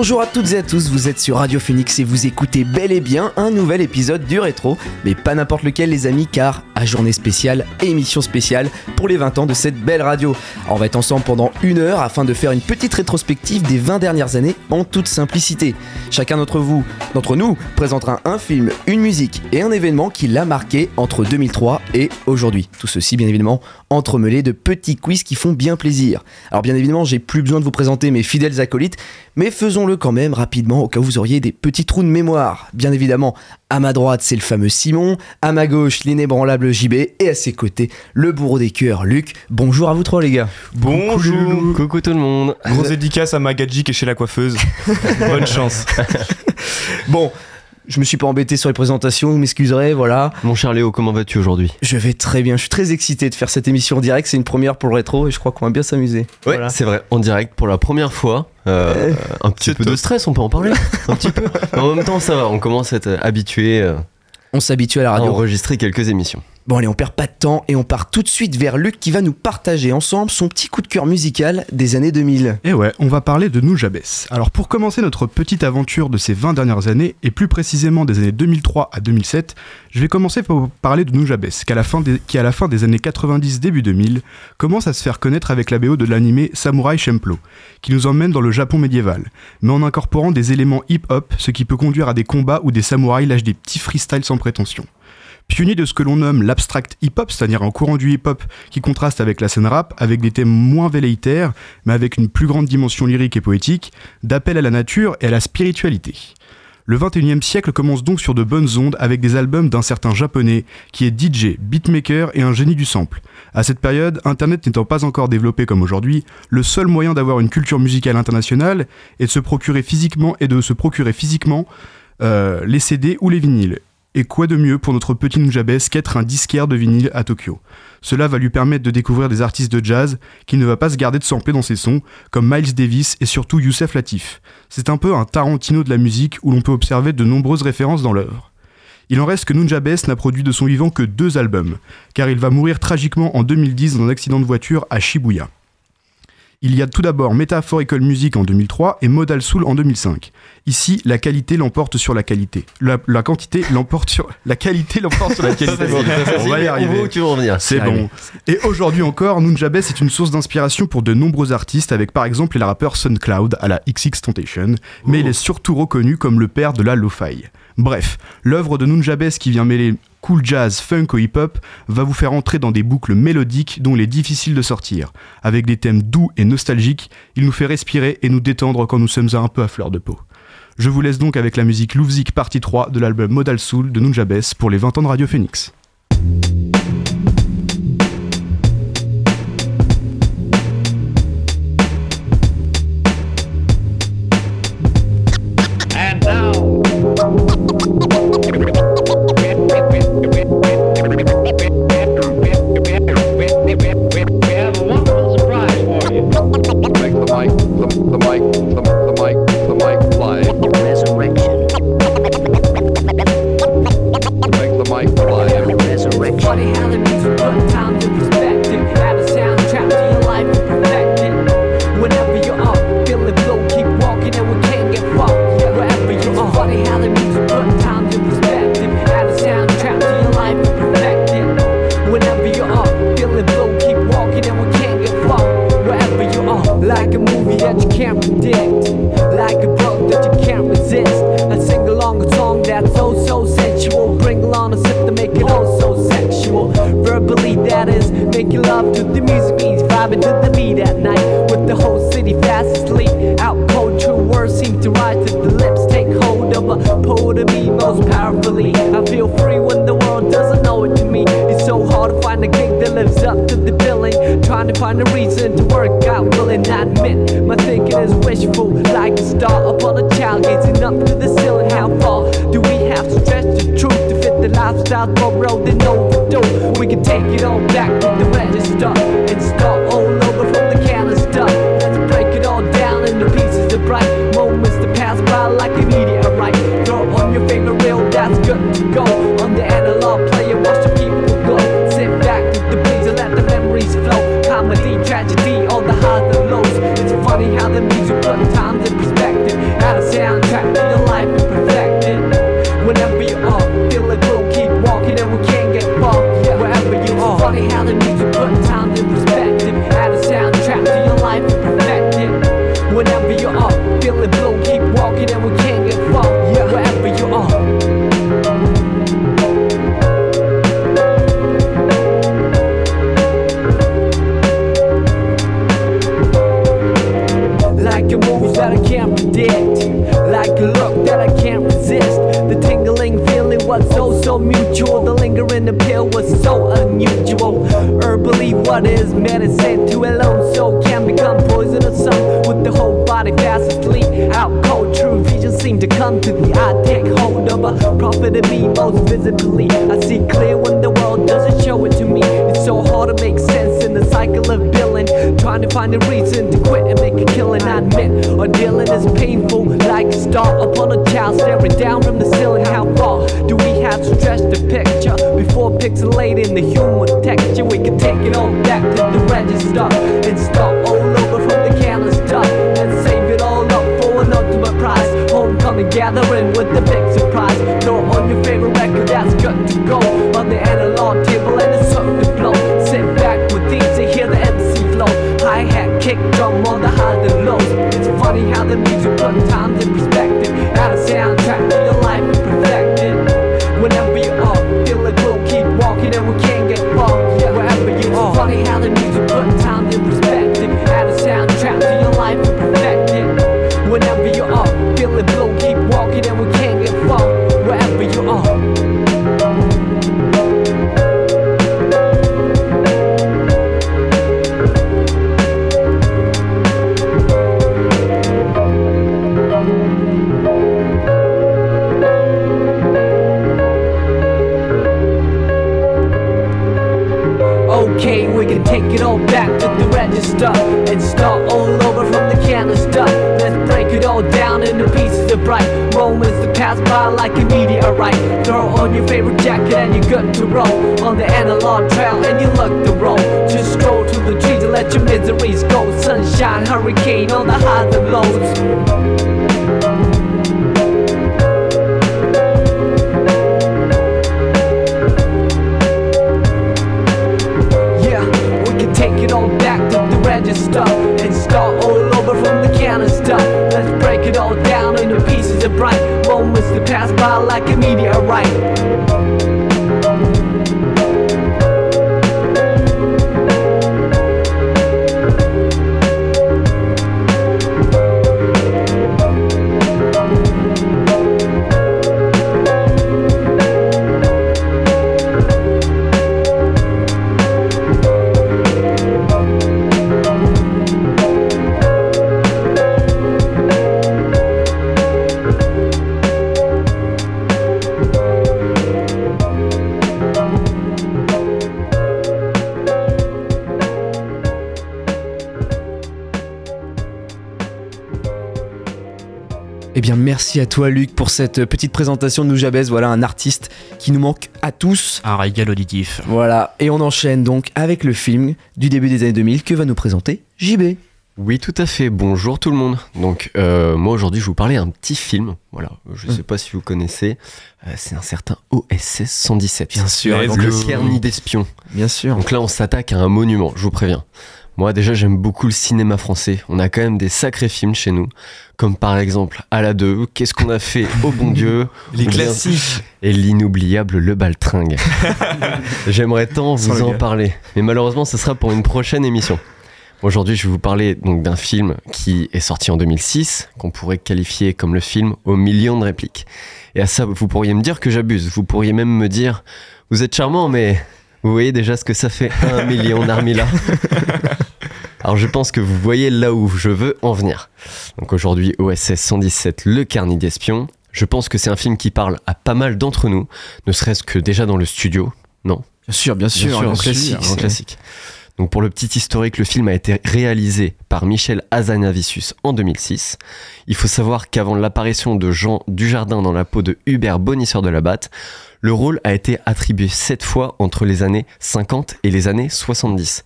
Bonjour à toutes et à tous, vous êtes sur Radio Phoenix et vous écoutez bel et bien un nouvel épisode du rétro, mais pas n'importe lequel les amis car journée spéciale émission spéciale pour les 20 ans de cette belle radio. on va être ensemble pendant une heure afin de faire une petite rétrospective des 20 dernières années en toute simplicité. Chacun d'entre vous, d'entre nous, présentera un film, une musique et un événement qui l'a marqué entre 2003 et aujourd'hui. Tout ceci bien évidemment entremêlé de petits quiz qui font bien plaisir. Alors bien évidemment j'ai plus besoin de vous présenter mes fidèles acolytes, mais faisons-le quand même rapidement au cas où vous auriez des petits trous de mémoire. Bien évidemment, à ma droite, c'est le fameux Simon, à ma gauche, l'inébranlable JB, et à ses côtés, le bourreau des cœurs, Luc. Bonjour à vous trois, les gars. Bonjour. Coucou tout le monde. Grosse dédicace à Magadji qui est chez la coiffeuse. Bonne chance. bon, je me suis pas embêté sur les présentations, vous m'excuserez, voilà. Mon cher Léo, comment vas-tu aujourd'hui? Je vais très bien, je suis très excité de faire cette émission en direct, c'est une première pour le rétro et je crois qu'on va bien s'amuser. Ouais, c'est vrai, en direct pour la première fois. Euh, un petit peu de stress, on peut en parler Un petit peu. en même temps, ça va, on commence à être habitué. Euh, on s'habitue à la radio. À enregistrer quelques émissions. Bon allez, on perd pas de temps et on part tout de suite vers Luc qui va nous partager ensemble son petit coup de cœur musical des années 2000. Et ouais, on va parler de Nujabes. Alors pour commencer notre petite aventure de ces 20 dernières années, et plus précisément des années 2003 à 2007, je vais commencer par parler de Nujabes, qui à, la fin des, qui à la fin des années 90 début 2000 commence à se faire connaître avec la BO de l'animé Samurai Champloo, qui nous emmène dans le Japon médiéval, mais en incorporant des éléments hip-hop, ce qui peut conduire à des combats où des samouraïs lâchent des petits freestyles sans prétention. Pionnier de ce que l'on nomme l'abstract hip-hop, c'est-à-dire un courant du hip-hop qui contraste avec la scène rap, avec des thèmes moins velléitaires, mais avec une plus grande dimension lyrique et poétique, d'appel à la nature et à la spiritualité. Le 21e siècle commence donc sur de bonnes ondes avec des albums d'un certain japonais qui est DJ, beatmaker et un génie du sample. À cette période, Internet n'étant pas encore développé comme aujourd'hui, le seul moyen d'avoir une culture musicale internationale est de se procurer physiquement et de se procurer physiquement euh, les CD ou les vinyles. Et quoi de mieux pour notre petit Nujabes qu'être un disquaire de vinyle à Tokyo? Cela va lui permettre de découvrir des artistes de jazz qu'il ne va pas se garder de sampler dans ses sons, comme Miles Davis et surtout Youssef Latif. C'est un peu un Tarantino de la musique où l'on peut observer de nombreuses références dans l'œuvre. Il en reste que Nujabes n'a produit de son vivant que deux albums, car il va mourir tragiquement en 2010 dans un accident de voiture à Shibuya. Il y a tout d'abord Metaphorical Music en 2003 et Modal Soul en 2005. Ici, la qualité l'emporte sur la qualité. La, quantité l'emporte sur la qualité l'emporte sur la qualité. on va y arriver. C'est bon. Et aujourd'hui encore, Nunjabes est une source d'inspiration pour de nombreux artistes, avec par exemple les rappeurs SunCloud à la XX Tentation, mais il est surtout reconnu comme le père de la lo-fi. Bref, l'œuvre de Nunjabes qui vient mêler cool jazz, funk ou hip-hop va vous faire entrer dans des boucles mélodiques dont il est difficile de sortir. Avec des thèmes doux et nostalgiques, il nous fait respirer et nous détendre quand nous sommes un peu à fleur de peau. Je vous laisse donc avec la musique Louvzik partie 3 de l'album Modal Soul de Nunjabes pour les 20 ans de Radio Phoenix. Good to roll on the analog trail and you look the roll. Just stroll to the trees and let your miseries go. Sunshine, hurricane on the highs and lows. Yeah, we can take it all back to the register and start all over from the canister. Let's break it all down into pieces of bright moments that pass by like a meteorite. Merci à toi, Luc, pour cette petite présentation de Noujabès. Voilà un artiste qui nous manque à tous. Un régal auditif. Voilà, et on enchaîne donc avec le film du début des années 2000 que va nous présenter JB. Oui, tout à fait. Bonjour tout le monde. Donc, euh, moi aujourd'hui, je vais vous parler d'un petit film. Voilà, je sais pas si vous connaissez. Euh, c'est un certain OSS 117. Bien sûr, le donc le- Carni d'espion. Bien sûr. Donc là, on s'attaque à un monument, je vous préviens. Moi, déjà, j'aime beaucoup le cinéma français. On a quand même des sacrés films chez nous. Comme par exemple, à la 2, Qu'est-ce qu'on a fait au bon Dieu Les classiques. Et l'inoubliable Le Baltringue. J'aimerais tant vous en parler. Mais malheureusement, ce sera pour une prochaine émission. Aujourd'hui, je vais vous parler donc d'un film qui est sorti en 2006, qu'on pourrait qualifier comme le film aux millions de répliques. Et à ça, vous pourriez me dire que j'abuse. Vous pourriez même me dire, vous êtes charmant, mais vous voyez déjà ce que ça fait un million d'Armila. Alors je pense que vous voyez là où je veux en venir. Donc aujourd'hui, OSS 117, le carnet d'espions. Je pense que c'est un film qui parle à pas mal d'entre nous, ne serait-ce que déjà dans le studio. Non, Bien sûr, bien sûr. Bien un sûr, classique. un classique. Donc pour le petit historique, le film a été réalisé par Michel Hazanavicius en 2006. Il faut savoir qu'avant l'apparition de Jean Dujardin dans la peau de Hubert Bonisseur de la Batte, le rôle a été attribué sept fois entre les années 50 et les années 70.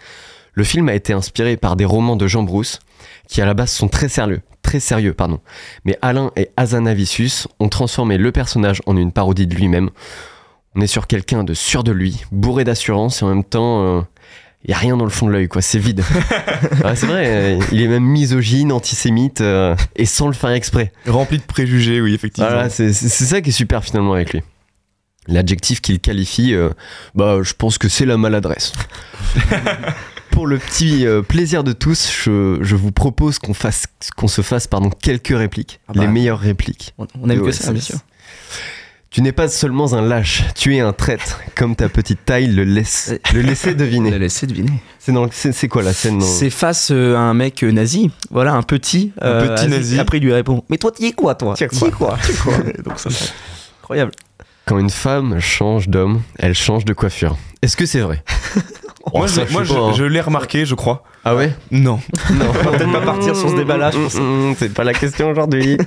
Le film a été inspiré par des romans de Jean Brousse, qui à la base sont très sérieux, très sérieux, pardon. Mais Alain et Hazanavicius ont transformé le personnage en une parodie de lui-même. On est sur quelqu'un de sûr de lui, bourré d'assurance et en même temps, euh, il y a rien dans le fond de l'œil, quoi. C'est vide. Ouais, c'est vrai. euh, il est même misogyne, antisémite, euh, et sans le faire exprès. Rempli de préjugés, oui, effectivement. Voilà, c'est ça qui est super finalement avec lui. L'adjectif qu'il qualifie, euh, bah, je pense que c'est la maladresse. Pour le petit euh, plaisir de tous, je, je vous propose qu'on fasse, qu'on se fasse pardon, quelques répliques, Ah bah. les meilleures répliques. On, on aime que ça, bien sûr. Tu n'es pas seulement un lâche, tu es un traître, comme ta petite taille le laisse, le laissait deviner. laissé deviner. C'est dans le- c'est c'est quoi la scène dans- C'est face euh, à un mec euh, nazi, voilà, un petit. Un petit nazi. Après, il lui répond Mais toi, tu es quoi, toi? Tu es quoi Tu es quoi Donc, ça, c'est incroyable. Quand une femme change d'homme, elle change de coiffure. Est-ce que c'est vrai? Moi, Oh, je, ça, je moi, sais je- pas, hein. je l'ai remarqué, je crois. Ah ouais? Non. Non. va peut-être pas partir sur ce débat-là, je pense. Mm, mm, C'est pas la question aujourd'hui.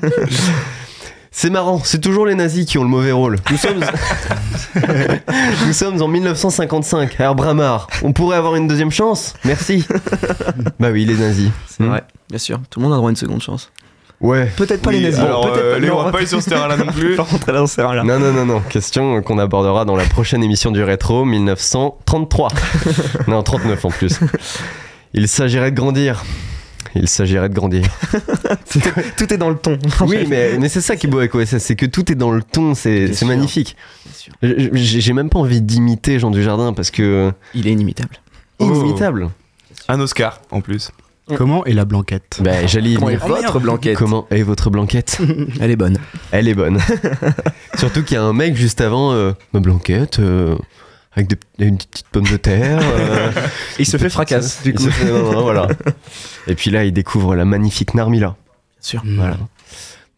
C'est marrant, c'est toujours les nazis qui ont le mauvais rôle. Nous sommes, Nous sommes en 1955, à Bramar. On pourrait avoir une deuxième chance? Merci. bah oui, les nazis. C'est Hmm. vrai, bien sûr. Tout le monde a droit à une seconde chance. Ouais. Peut-être pas Oui, les nazis. alors, peut-être euh, pas- allez, non, on va pas aller sur ce terrain-là non plus. dans ce terrain-là. Non, non, non, non. Question qu'on abordera dans la prochaine émission du Rétro, 1933. non, 39 en plus. Il s'agirait de grandir. Il s'agirait de grandir. Tout est dans le ton. Oui, mais, mais c'est ça qui est beau avec OSS, c'est que tout est dans le ton, c'est magnifique. Bien sûr. J'ai même pas envie d'imiter Jean Dujardin parce que. Il est inimitable. Oh. Inimitable. Un Oscar, en plus. Comment est la blanquette Bah, j'allais y Comment est venir. votre blanquette Comment est votre blanquette Elle est bonne. Elle est bonne. Surtout qu'il y a un mec juste avant, euh, ma blanquette, euh, avec des- une petite pomme de terre. euh, il se fait fracasse, du il coup. se fait- non, non, voilà. Et puis là, il découvre la magnifique Narmila. sûr. Voilà.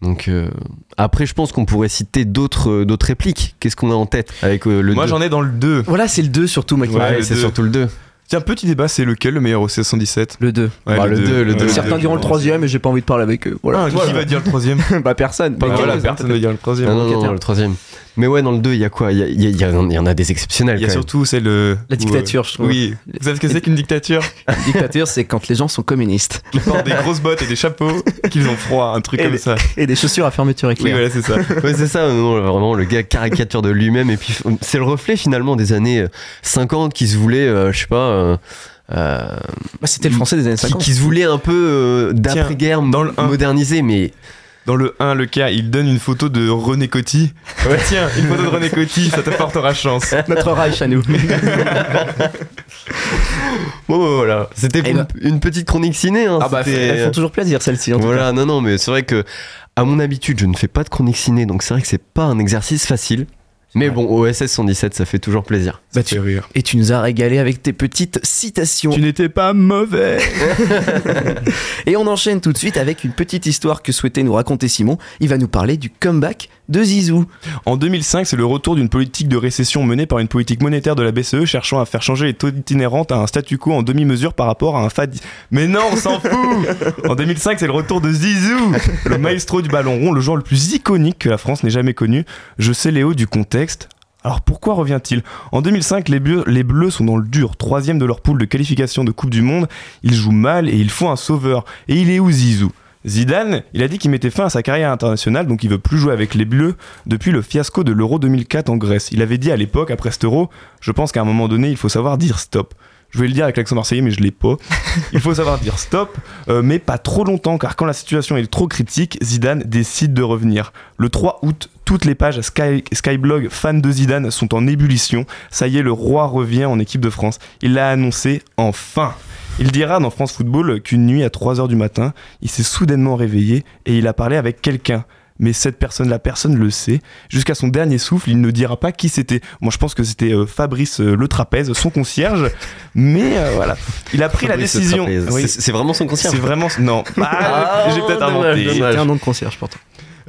Donc euh, après, je pense qu'on pourrait citer d'autres euh, d'autres répliques. Qu'est-ce qu'on a en tête avec euh, le Moi, j'en ai dans le 2. Voilà, c'est le 2 surtout, moi, qui Ouais, m'a- Ouais, le c'est surtout le 2. Tiens, petit débat, c'est lequel le meilleur au 117 Le 2. Bah, le deux, le deux. Certains diront le troisième et j'ai pas envie de parler avec eux. Voilà. Ah, qui va dire le troisième? Bah personne. Bah, voilà, quelques-uns, personne ne va dire le troisième. Non, non, non, Locataire. le troisième. Mais ouais, dans le 2, il y a quoi? Il y, a- il y a- il y y en a des exceptionnels. Il y a surtout celle. euh, La où, dictature, euh, je trouve. Oui. Vous savez ce que c'est qu'une dictature? Une dictature, c'est quand les gens sont communistes. Qui portent des grosses bottes et des chapeaux, qu'ils ont froid, un truc Et comme des- ça. Et des chaussures à fermeture Oui, éclair. voilà, c'est ça. Ouais, c'est ça, non, vraiment, le gars caricature de lui-même. Et puis, c'est le reflet finalement des années euh, 50 qui se voulait, euh, je sais pas, euh, euh, Bah, C'était le français des années qui, 50. qui se voulait un peu euh, d'après-guerre le modernisé, mais Dans le 1, le cas, il donne une photo de René Coty. Ouais, tiens, une photo de René Coty, ça te portera chance. Notre Reich à nous. bon, bah, voilà. C'était Eh une, ben. une petite chronique ciné. Hein, Ah bah, elles font toujours plaisir celles-ci. tout Voilà, non, non, mais c'est vrai que, à mon habitude, je ne fais pas de chronique ciné, donc c'est vrai que c'est pas un exercice facile. Mais bon, OSS 117, ça fait toujours plaisir. Bah, fait rire. Et tu nous as régalé avec tes petites citations. Tu n'étais pas mauvais Et on enchaîne tout de suite avec une petite histoire que souhaitait nous raconter Simon. Il va nous parler du comeback de Zizou. En 2005, c'est le retour d'une politique de récession menée par une politique monétaire de la BCE cherchant à faire changer les taux itinérantes à un statu quo en demi-mesure par rapport à un FAD. Mais non, on s'en fout En 2005, c'est le retour de Zizou, le maestro du ballon rond, le joueur le plus iconique que la France n'ait jamais connu. Je sais Léo du contexte. Alors pourquoi revient-il? En 2005, les bleus, les bleus sont dans le dur, troisième de leur poule de qualification de Coupe du Monde. Ils jouent mal et il faut un sauveur. Et il est où Zizou? Zidane, il a dit qu'il mettait fin à sa carrière internationale, donc il veut plus jouer avec les Bleus depuis le fiasco de l'Euro 2004 en Grèce. Il avait dit à l'époque, après cet Euro, je pense qu'à un moment donné, il faut savoir dire stop. Je vais le dire avec l'accent marseillais, mais je l'ai pas. Il faut savoir dire stop, euh, mais pas trop longtemps, car quand la situation est trop critique, Zidane décide de revenir. Le 3 août, toutes les pages Sky, Skyblog fans de Zidane sont en ébullition. Ça y est, le roi revient en équipe de France. Il l'a annoncé enfin. Il dira dans France Football qu'une nuit à 3h du matin, il s'est soudainement réveillé et il a parlé avec quelqu'un. Mais cette personne, la personne le sait. Jusqu'à son dernier souffle, il ne dira pas qui c'était. Moi, je pense que c'était euh, Fabrice euh, Le Trapèze, son concierge. Mais euh, voilà, il a pris Fabrice la décision. Oui, C'est vraiment son concierge. c'est vraiment. Non, Ah, j'ai peut-être inventé. C'était un nom de concierge pourtant.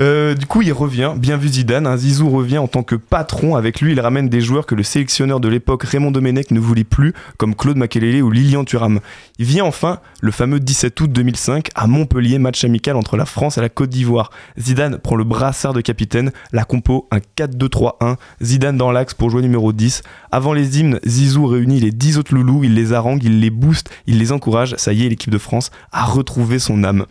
Euh, du coup, il revient, bien vu Zidane. Un Zizou revient en tant que patron. Avec lui, il ramène des joueurs que le sélectionneur de l'époque, Raymond Domenech, ne voulait plus, comme Claude Makelele ou Lilian Thuram. Il vient enfin le fameux 17 août 2005 à Montpellier, match amical entre la France et la Côte d'Ivoire. Zidane prend le brassard de capitaine, la compo un 4-2-3-1. Zidane dans l'axe pour jouer numéro 10. Avant les hymnes, Zizou réunit les 10 autres loulous, il les harangue, il les booste, il les encourage. Ça y est, l'équipe de France a retrouvé son âme.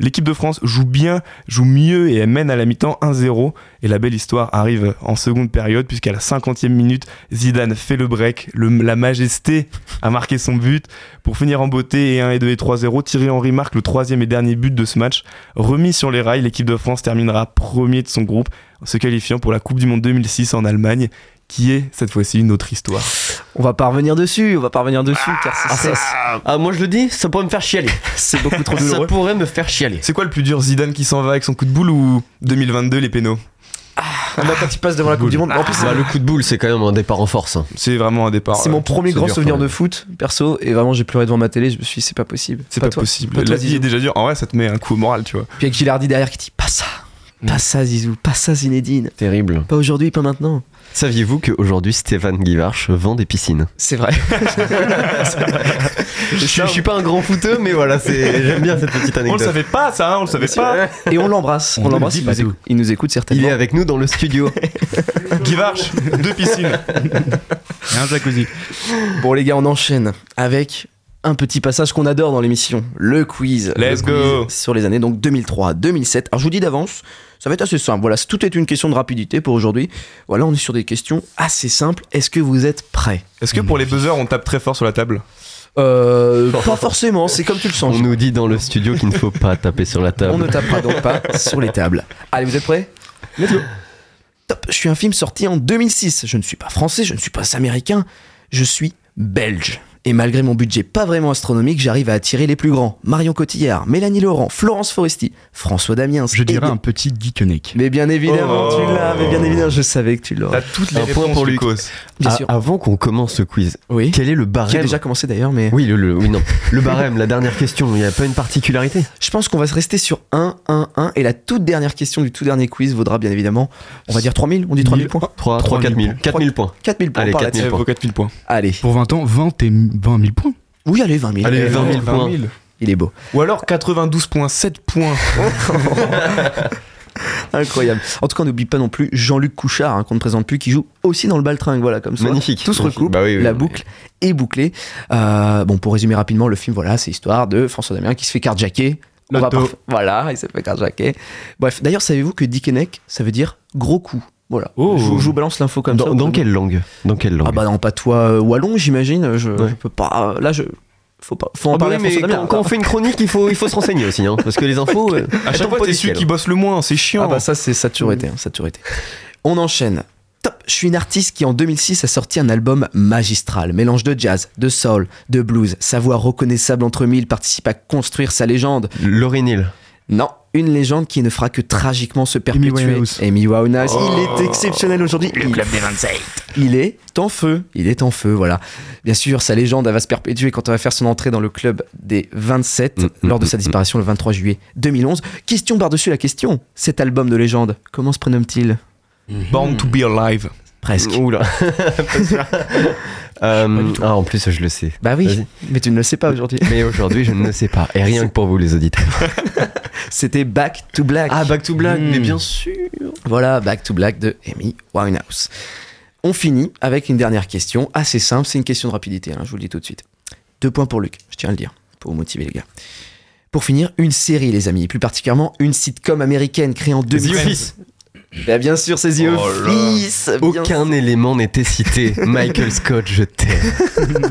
L'équipe de France joue bien, joue mieux et elle mène à la mi-temps 1-0. Et la belle histoire arrive en seconde période, puisqu'à la 50e minute, Zidane fait le break. La majesté a marqué son but. Pour finir en beauté, et 1 et 2 et 3-0, Thierry Henry marque le troisième et dernier but de ce match. Remis sur les rails, l'équipe de France terminera premier de son groupe, en se qualifiant pour la Coupe du Monde 2006 en Allemagne, qui est cette fois-ci une autre histoire. On va pas revenir dessus, on va pas revenir dessus, car c'est- Ah, moi je le dis, ça pourrait me faire chialer. c'est beaucoup trop Ça douloureux. pourrait me faire chialer. C'est quoi le plus dur, Zidane qui s'en va avec son coup de boule ou 2022 les pénaux? Ah, bah, quand il passe devant la Coupe du Monde, en plus, Bah, le coup de boule, c'est quand même un départ en force. hein. C'est vraiment un départ. c'est euh, mon premier c'est grand dur, souvenir de foot, perso, et vraiment j'ai pleuré devant ma télé, je me suis dit, c'est pas possible. C'est pas, toi. possible. Pas toi, la vie est déjà dure. En vrai, ça te met un coup au moral, tu vois. Puis avec Gilardi derrière qui dit, pas ça, pas ça Zizou, pas ça Zinedine, Terrible. pas aujourd'hui, pas maintenant. Saviez-vous qu'aujourd'hui Stéphane Guivarch vend des piscines C'est vrai. je, suis- je suis pas un grand footeux, mais voilà, c'est j'aime bien cette petite On le anecdote. savait pas, ça, hein, on le savait pas. Et on l'embrasse, on, l'embrasse, le il, nous écoute, il nous écoute Il certainement. est avec nous dans le studio. Guy Varch, deux piscines. Et un jacuzzi. Bon les gars, on enchaîne avec un petit passage qu'on adore dans l'émission, le quiz. Let's Le go. quiz Sur les années donc 2003-2007. Alors je vous dis d'avance, ça va être assez simple. Voilà, tout est une question de rapidité pour aujourd'hui. Voilà, on est sur des questions assez simples. Est-ce que vous êtes prêts? Est-ce que pour les buzzers, on tape très fort sur la table? Euh, Pas forcément, c'est comme tu le sens. On nous dit dans le studio qu'il ne faut pas taper sur la table. On ne tapera donc pas sur les tables. Allez, vous êtes prêts? Let's go. Top, je suis un film sorti en 2006. Je ne suis pas français, je ne suis pas américain, je suis belge. Et malgré mon budget pas vraiment astronomique, j'arrive à attirer les plus grands. Marion Cotillard, Mélanie Laurent, Florence Foresti, François Damiens. Je dirais bien- un petit geekenek. Mais bien évidemment, Oh. tu l'as, mais bien évidemment, je savais que tu T'as l'aurais. toutes les Un point réponses, pour Lucas. Bien Ah, sûr. Avant qu'on commence ce quiz, Oui. quel est le Qui a barème déjà commencé d'ailleurs, mais Oui, le, le- oui, non. Le barème, la dernière question, il n'y a pas une particularité je pense qu'on va se rester sur 1, 1, 1. Et la toute dernière question du tout dernier quiz vaudra bien évidemment, on va dire 3000, on dit 3000 points 3, 3 3000 4 000. points. 4 000 points. 4000 points Allez, par 4000 là-dessus. Eh, vos 4000 points. Allez. Pour 20 ans, 20 et 20 000 points. Oui, allez, 20 000. Allez, Euh, 20 000 points. Il est beau. Ou alors 92,7 points. Incroyable. En tout cas, on n'oublie pas non plus Jean-Luc Couchard, hein, qu'on ne présente plus, qui joue aussi dans le baltringue. Voilà, comme ça. Magnifique. Tout se recoupe. Bah oui, oui, la oui. boucle est bouclée. Euh, bon, pour résumer rapidement, le film, voilà, c'est l'histoire de François Damien qui se fait carjacker. On va pas- Voilà, il s'est fait carjacker. Bref, d'ailleurs, savez-vous que Dickeneck, ça veut dire gros coup? Voilà. Oh. Je, vous- je vous balance l'info comme Dans, ça. dans quelle langue Dans quelle langue Ah bah non, pas toi euh, wallon, j'imagine. Je, Ouais. je peux pas. Là, je. Faut pas. Faut en Ah bah parler oui, mais quand, quand on fait une chronique, il faut, il faut se renseigner aussi, hein, parce que les infos. euh, À chaque fois, pas t'es celui qui bosse le moins, c'est chiant. Ah bah ça c'est ça a toujours été, hein, ça a toujours été. On enchaîne. Top. Je suis une artiste qui en 2006 a sorti un album magistral, mélange de jazz, de soul, de blues. Sa voix reconnaissable entre mille participe à construire sa légende. Laurie Neal. Non, une légende qui ne fera que tragiquement se perpétuer. Amy Winehouse. Oh. Il est exceptionnel aujourd'hui. Il- des 27. il est en feu, il est en feu, voilà. Bien sûr, sa légende elle va se perpétuer quand on va faire son entrée dans le club des 27 Mm, lors de mm, sa mm, disparition le 23 juillet 2011. Question par-dessus la question. Cet album de légende, comment se prénomme-t-il? Born to be alive. Presque. Oula. Euh, ah, en plus, je le sais. Bah oui, mais tu ne le sais pas aujourd'hui. Mais aujourd'hui, je ne le sais pas. Et rien que pour vous, les auditeurs. C'était Back to Black. Ah, Back to Black, mais bien sûr. Voilà, Back to Black de Amy Winehouse. On finit avec une dernière question, assez simple, c'est une question de rapidité, hein, je vous le dis tout de suite. Deux points pour Luc, je tiens à le dire, pour vous motiver les gars. Pour finir, une série les amis, et plus particulièrement une sitcom américaine créée en 2000. Bah, bien sûr, c'est The Oh. Office. Aucun élément n'était cité. Michael Scott, je t'aime.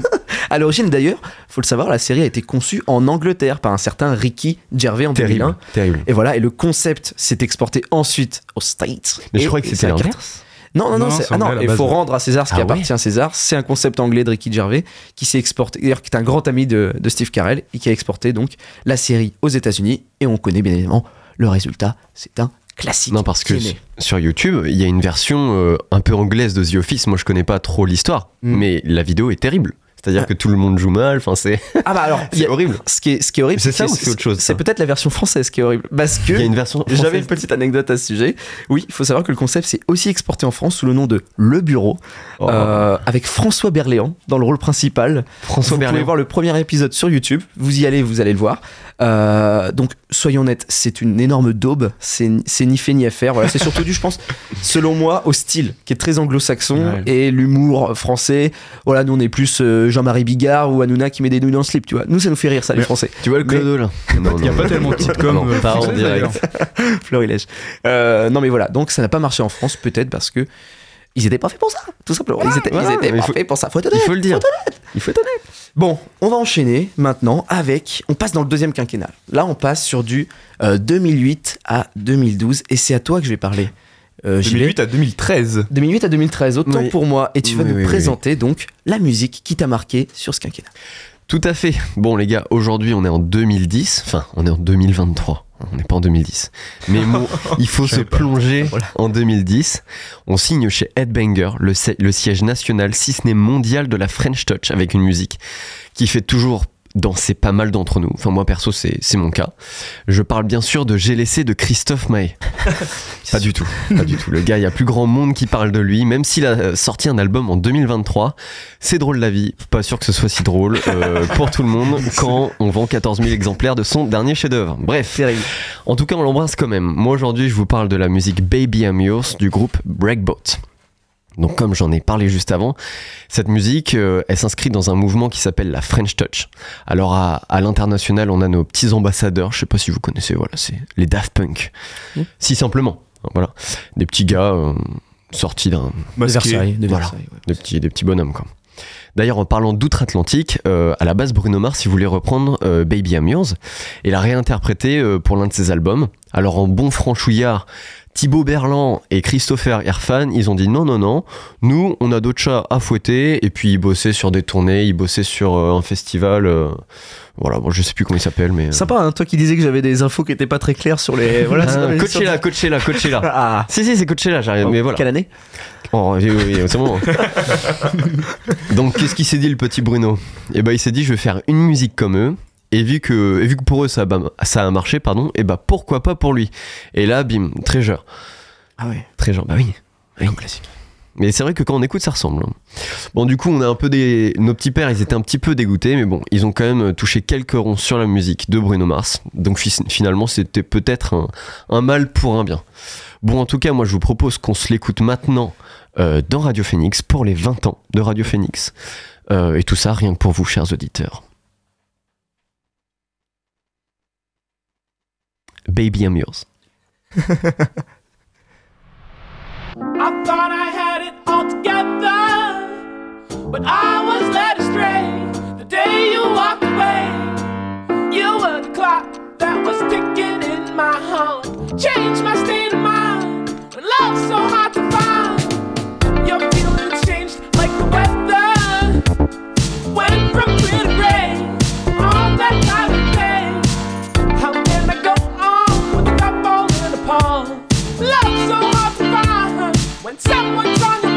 À l'origine d'ailleurs, faut le savoir, la série a été conçue en Angleterre par un certain Ricky Gervais en 2001. Terrible. Terrible. Et voilà, et le concept s'est exporté ensuite aux States. Mais Et- je crois que c'était l'inverse. Non, non, non, ah il faut rendre à César ce qui Ah appartient à César. C'est un concept anglais de Ricky Gervais qui s'est exporté, d'ailleurs, qui est un grand ami de, de Steve Carell et qui a exporté donc la série aux États-Unis. Et on connaît bien évidemment le résultat. C'est un classique. Non, parce que sur YouTube, il y a une version euh, un peu anglaise de The Office. Moi, je connais pas trop l'histoire, Mm. mais la vidéo est terrible. C'est-à-dire Ah. que tout le monde joue mal. Enfin, c'est Ah bah alors, c'est horrible. ce qui est, ce qui est horrible, C'est ça ou c'est autre chose, C'est peut-être la version française qui est horrible. Parce que Il y a une version. J'avais une petite anecdote à ce sujet. Oui, il faut savoir que le concept s'est aussi exporté en France sous le nom de Le Bureau, Oh. euh, avec François Berléand dans le rôle principal. François vous pouvez Berléand. voir le premier épisode sur YouTube. Vous y allez, vous allez le voir. Euh, donc, soyons honnêtes, c'est une énorme daube. C'est ni fait ni à faire. Voilà, c'est surtout dû, je pense, selon moi, au style qui est très anglo-saxon Ouais. et l'humour français. Voilà, nous on est plus euh, Jean-Marie Bigard ou Hanouna qui met des nouilles dans le slip, tu vois. Nous, ça nous fait rire, ça, les Mais- Français. Tu vois le clodo là Il n'y a non, pas non. tellement de sitcoms Non, euh, pas en direct. Florilège. Euh, non, mais voilà. Donc, ça n'a pas marché en France, peut-être parce que. Ils étaient pas faits pour ça, tout simplement. ils étaient, ils pas faut- faits pour ça. Faut être Il honnête. faut le dire. Il faut être honnête. Bon, on va enchaîner maintenant avec. On passe dans le deuxième quinquennat. Là, on passe sur du euh, 2008 à 2012 et c'est à toi que je vais parler. Euh, j'y vais. 2008 à 2013. 2008 à 2013, autant Oui. pour moi. Et tu vas Oui, nous oui, oui, présenter donc la musique qui t'a marqué sur ce quinquennat. Tout à fait. Bon les gars, aujourd'hui on est en 2010, enfin on est en 2023, on n'est pas en 2010. Mais bon, il faut se plonger en 2010. On signe chez Headbanger le, le siège national, si ce n'est mondial de la French Touch avec une musique qui fait toujours danser pas mal d'entre nous. Enfin moi perso c'est c'est mon cas. Je parle bien sûr de J'ai laissé de Christophe Maé. pas du tout, pas du tout. Le gars, il y a plus grand monde qui parle de lui, même s'il a euh, sorti un album en 2023. C'est drôle la vie, pas sûr que ce soit si drôle euh, pour tout le monde quand on vend 14 000 exemplaires de son dernier chef-d'œuvre. Bref, en tout cas, on l'embrasse quand même. Moi aujourd'hui, je vous parle de la musique Baby I'm Yours du groupe Breakboat. Donc comme j'en ai parlé juste avant, cette musique, euh, elle s'inscrit dans un mouvement qui s'appelle la French Touch. Alors à, à l'international, on a nos petits ambassadeurs, je sais pas si vous connaissez, voilà, c'est les Daft Punk. Mm. Si simplement, voilà, des petits gars euh, sortis d'un de Versailles. De Voilà. Versailles, ouais. des petits, des petits bonhommes quoi. D'ailleurs, en parlant d'outre-Atlantique, euh, à la base, Bruno Mars, il voulait reprendre euh, Baby I'm Yours et l'a réinterprété euh, pour l'un de ses albums. Alors, en bon franchouillard, Thibaut Berland et Christopher Irfan, ils ont dit non, non, non, nous, on a d'autres chats à fouetter. Et puis, ils bossaient sur des tournées, ils bossaient sur euh, un festival. euh, voilà, bon, je sais plus comment il s'appelle, mais. euh, Sympa, hein, toi qui disais que j'avais des infos qui étaient pas très claires sur les. Voilà, Ah, Coachella, Coachella, Coachella. Ah, si, si, c'est Coachella, j'arrive, mais voilà. Quelle année Oh, oui, oui, oui, c'est bon. Donc, qu'est-ce qu'il s'est dit, le petit Bruno? Eh ben, il s'est dit, je vais faire une musique comme eux. Et vu que, et vu que pour eux ça a, ça a marché, pardon, et bah pourquoi pas pour lui? Et là, bim, Treasure. Ah ouais. Treasure, bah oui. oui. classique. Mais c'est vrai que quand on écoute, ça ressemble. hein. Bon, du coup, on a un peu des. Nos petits pères, ils étaient un petit peu dégoûtés, mais bon, ils ont quand même touché quelques ronds sur la musique de Bruno Mars. Donc fi- finalement, c'était peut-être un, un mal pour un bien. Bon, en tout cas, moi, je vous propose qu'on se l'écoute maintenant euh, dans Radio Phoenix pour les 20 ans de Radio Phoenix. Euh, et tout ça, rien que pour vous, chers auditeurs. Baby, I'm. I thought I had it all together, but I was led astray the day you walked away. You were the clock that was ticking in my heart, changed my state of mind. When love's so hard to find, your feelings changed like the weather. Went Someone trying to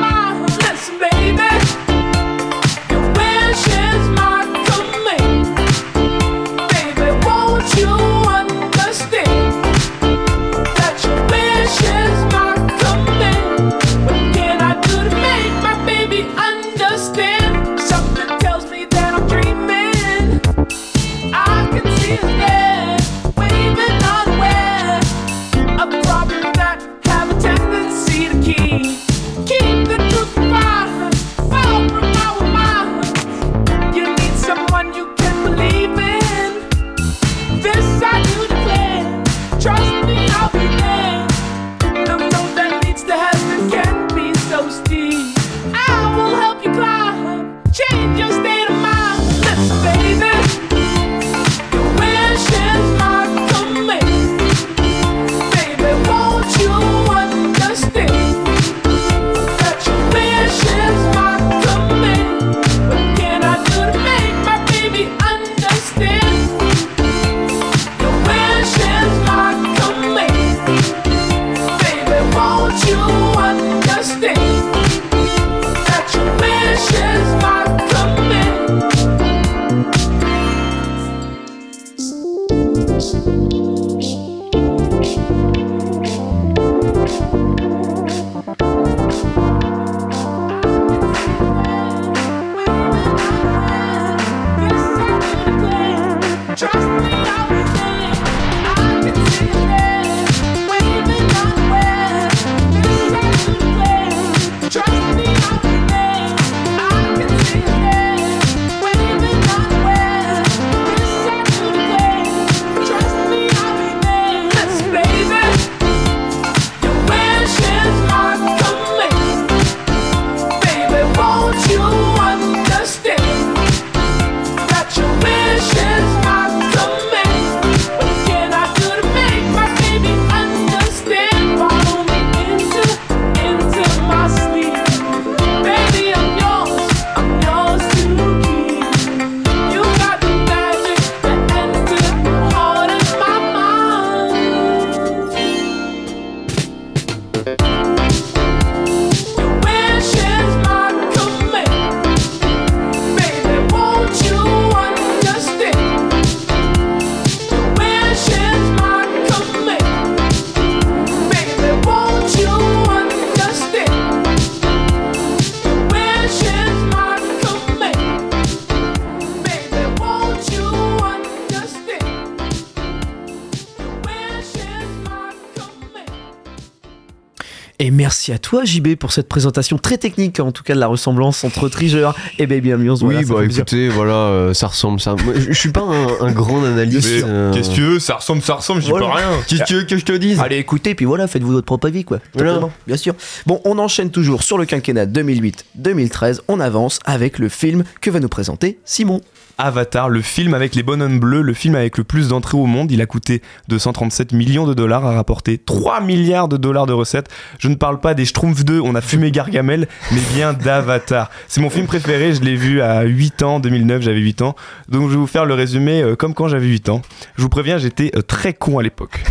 merci à toi JB pour cette présentation très technique en tout cas de la ressemblance entre Trigger et Baby Ambiance. Oui, Voilà, bah écoutez, voilà, euh, ça ressemble. Ça... Moi, je je suis pas un, un grand analyste. Euh, Qu'est-ce que tu veux Ça ressemble, ça ressemble, j'y Voilà. peux rien. Qu'est-ce que tu veux que je te dise? Allez écoutez puis voilà faites-vous votre propre avis quoi. Voilà. bien sûr. Bon on enchaîne toujours sur le quinquennat 2008-2013. On avance avec le film que va nous présenter Simon. Avatar, le film avec les bonhommes bleus, le film avec le plus d'entrées au monde. Il a coûté 237 millions de dollars, a rapporté 3 milliards de dollars de recettes. Je ne parle pas des Schtroumpfs 2, on a fumé Gargamel, mais bien d'Avatar. C'est mon film préféré, je l'ai vu à 8 ans, 2009, j'avais 8 ans. Donc je vais vous faire le résumé euh, comme quand j'avais 8 ans. Je vous préviens, j'étais euh, très con à l'époque.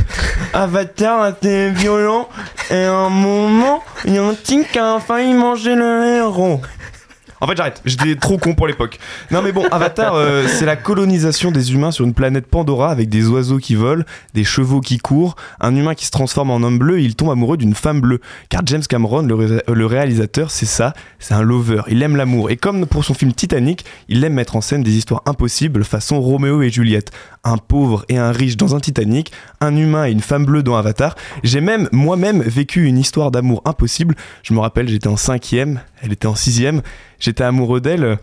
Avatar était violent et un moment, il y a un tigre qui a failli manger le héros. En fait, j'arrête. J'étais trop con pour l'époque. Non, mais bon, Avatar, euh, c'est la colonisation des humains sur une planète Pandora avec des oiseaux qui volent, des chevaux qui courent, un humain qui se transforme en homme bleu et il tombe amoureux d'une femme bleue. Car James Cameron, le, le réalisateur, c'est ça, c'est un lover. Il aime l'amour. Et comme pour son film Titanic, il aime mettre en scène des histoires impossibles façon Roméo et Juliette. Un pauvre et un riche dans un Titanic, un humain et une femme bleue dans Avatar. J'ai même moi-même vécu une histoire d'amour impossible. Je me rappelle, j'étais en cinquième, elle était en sixième. J'étais amoureux d'elle.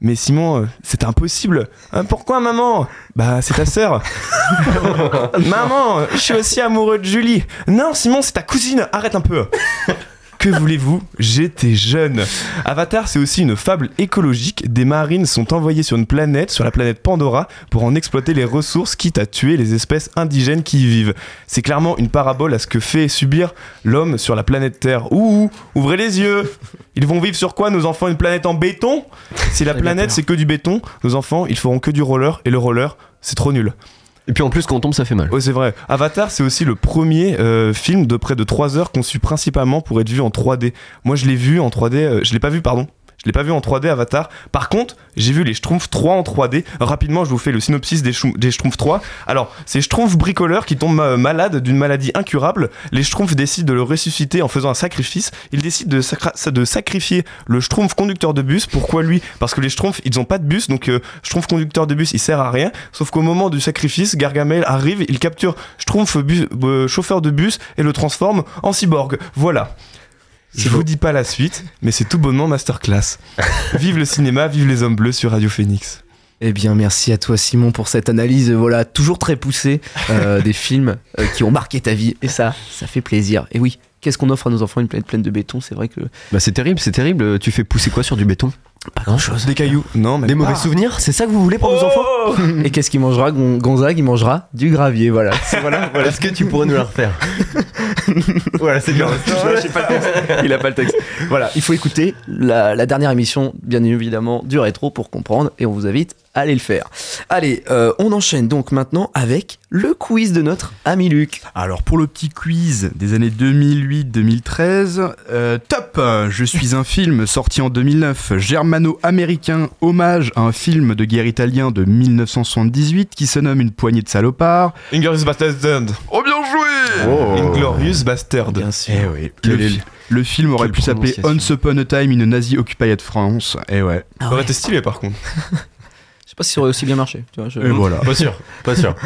Mais Simon, euh, c'était impossible. Hein, pourquoi maman? Bah c'est ta sœur. maman, je suis aussi amoureux de Julie. Non Simon, c'est ta cousine. Arrête un peu. Que voulez-vous? J'étais jeune. Avatar, c'est aussi une fable écologique. Des marines sont envoyées sur une planète, sur la planète Pandora, pour en exploiter les ressources, quitte à tuer les espèces indigènes qui y vivent. C'est clairement une parabole à ce que fait subir l'homme sur la planète Terre. Ouh, ouvrez les yeux Ils vont vivre sur quoi, nos enfants? Une planète en béton? Si la planète c'est que du béton, nos enfants, ils feront que du roller, et le roller, c'est trop nul. Et puis en plus, quand on tombe, ça fait mal. Ouais, c'est vrai. Avatar, c'est aussi le premier euh, film de près de 3 heures conçu principalement pour être vu en 3D. Moi, je l'ai vu en 3D, euh, je l'ai pas vu, pardon. Je l'ai pas vu en 3D Avatar. Par contre, j'ai vu les Schtroumpfs 3 en 3D. Rapidement, je vous fais le synopsis des, des Schtroumpfs 3. Alors, c'est Schtroumpf bricoleur qui tombe euh, malade d'une maladie incurable. Les Schtroumpfs décident de le ressusciter en faisant un sacrifice. Ils décident de, sacrifier le Schtroumpf conducteur de bus. Pourquoi lui? Parce que les Schtroumpfs, ils ont pas de bus, donc euh, Schtroumpf conducteur de bus, il sert à rien. Sauf qu'au moment du sacrifice, Gargamel arrive, il capture Schtroumpf euh, chauffeur de bus et le transforme en cyborg. Voilà. Je vous dis pas la suite, mais c'est tout bonnement masterclass. vive le cinéma, vive les hommes bleus sur Radio Phoenix. Eh bien, merci à toi, Simon, pour cette analyse, voilà, toujours très poussée euh, des films euh, qui ont marqué ta vie. Et ça, ça fait plaisir. Et oui, qu'est-ce qu'on offre à nos enfants Une planète pleine de béton, c'est vrai que Bah c'est terrible, c'est terrible. Tu fais pousser quoi sur du béton? Pas grand-chose. Des cailloux Non, mais Des mauvais pas. souvenirs C'est ça que vous voulez pour nos enfants? Et qu'est-ce qu'il mangera? Gon- Gonzague, il mangera du gravier, voilà. Voilà, voilà. Est-ce que tu pourrais nous la refaire? Voilà, c'est bien. J'ai pas le texte. Il a pas le texte. Voilà, il faut écouter la, la dernière émission, bien évidemment, du rétro pour comprendre, et on vous invite à aller le faire. Allez, euh, on enchaîne donc maintenant avec le quiz de notre ami Luc. Alors pour le petit quiz des années 2008-2013, euh, top Je suis un film sorti en 2009, germano-américain, hommage à un film de guerre italien de 1978 qui se nomme Une poignée de salopards. Inglorious Bastard. Oh bien joué Oh. Inglorious Bastard. Bien sûr. Eh oui, le, film aurait quelle pu s'appeler. Once Upon a Time in a Nazi Occupied France. Eh ouais. Ah Ça aurait été stylé par contre. Je sais pas si ça aurait aussi bien marché. Tu vois, je- Et voilà. Pas sûr, pas sûr.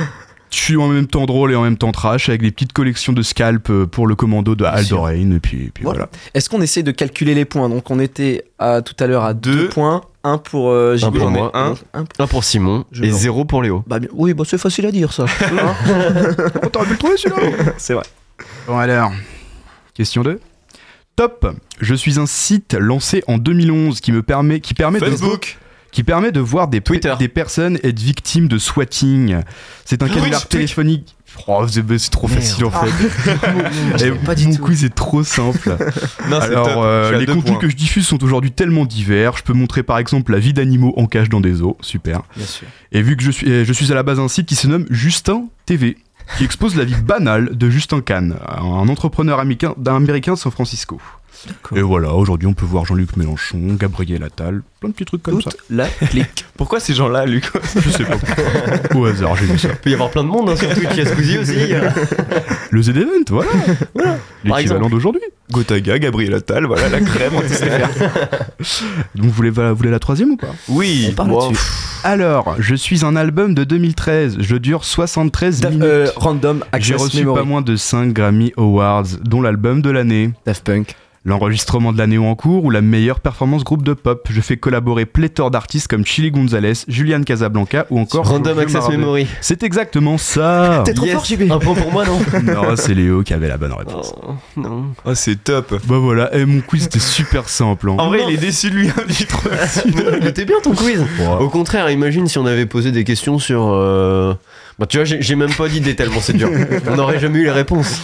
Je suis en même temps drôle et en même temps trash avec des petites collections de scalps euh, pour le commando de. Aldorain et puis, puis Voilà. voilà. Est-ce qu'on essaie de calculer les points? Donc on était à, tout à l'heure à Deux. 2 points, 1 pour euh, Un pour moi, un. Pour- Un pour Simon Je et me- zéro pour Léo. Bah, oui, bah, c'est facile à dire ça. Hein Oh, t'aurais pu le trouver celui-là c'est vrai. Bon alors, question 2. Top Je suis un site lancé en 2011 qui me permet, qui permet de Facebook. Qui permet de voir des, pe- Twitter. des personnes être victimes de swatting. C'est un Twitch, canular téléphonique. Oh, c'est trop Merde. facile en fait. Je Eh, savais pas du mon tout. quiz est trop simple. Non. Alors, euh, les contenus points. que je diffuse sont aujourd'hui tellement divers. Je peux montrer par exemple la vie d'animaux en cage dans des eaux. Super. Bien sûr. Et vu que je suis, je suis à la base d'un site qui se nomme Justin TV, qui expose la vie banale de Justin Kahn, un entrepreneur américain, d'un américain de San Francisco. Et voilà, aujourd'hui on peut voir Jean-Luc Mélenchon, Gabriel Attal, plein de petits trucs comme ça. La clique. Pourquoi ces gens-là, Luc? Je sais pas pourquoi. Au hasard, j'ai vu ça. Il peut y avoir plein de monde hein, sur Twitch, il y a Squeezie aussi. Le Z-Event, voilà. Par L'équivalent exemple. d'aujourd'hui. Gotaga, Gabriel Attal, voilà la crème. on sait faire. Donc vous voulez, vous voulez la troisième ou pas? Oui, On parle là-dessus. Alors, je suis un album de 2013. Je dure 73 Daft- minutes. euh, random J'ai Access reçu Memory. pas moins de 5 Grammy Awards, dont l'album de l'année, Daft Punk. L'enregistrement de l'année en cours ou la meilleure performance groupe de pop. Je fais collaborer pléthore d'artistes comme Chili Gonzalez, Julian Casablanca ou encore Random Access. Memory. C'est exactement ça T'es trop Yes. fort, JB. Un point pour moi, non Non, c'est Léo qui avait la bonne réponse. Oh, Non. Oh, c'est top. Bah voilà, et mon quiz était super simple. hein. En vrai, il est déçu de lui, du trop. Il était bien ton quiz. Au contraire, imagine si on avait posé des questions sur. euh, Bah, tu vois, j'ai j'ai même pas d'idée tellement c'est dur. On n'aurait jamais eu les réponses.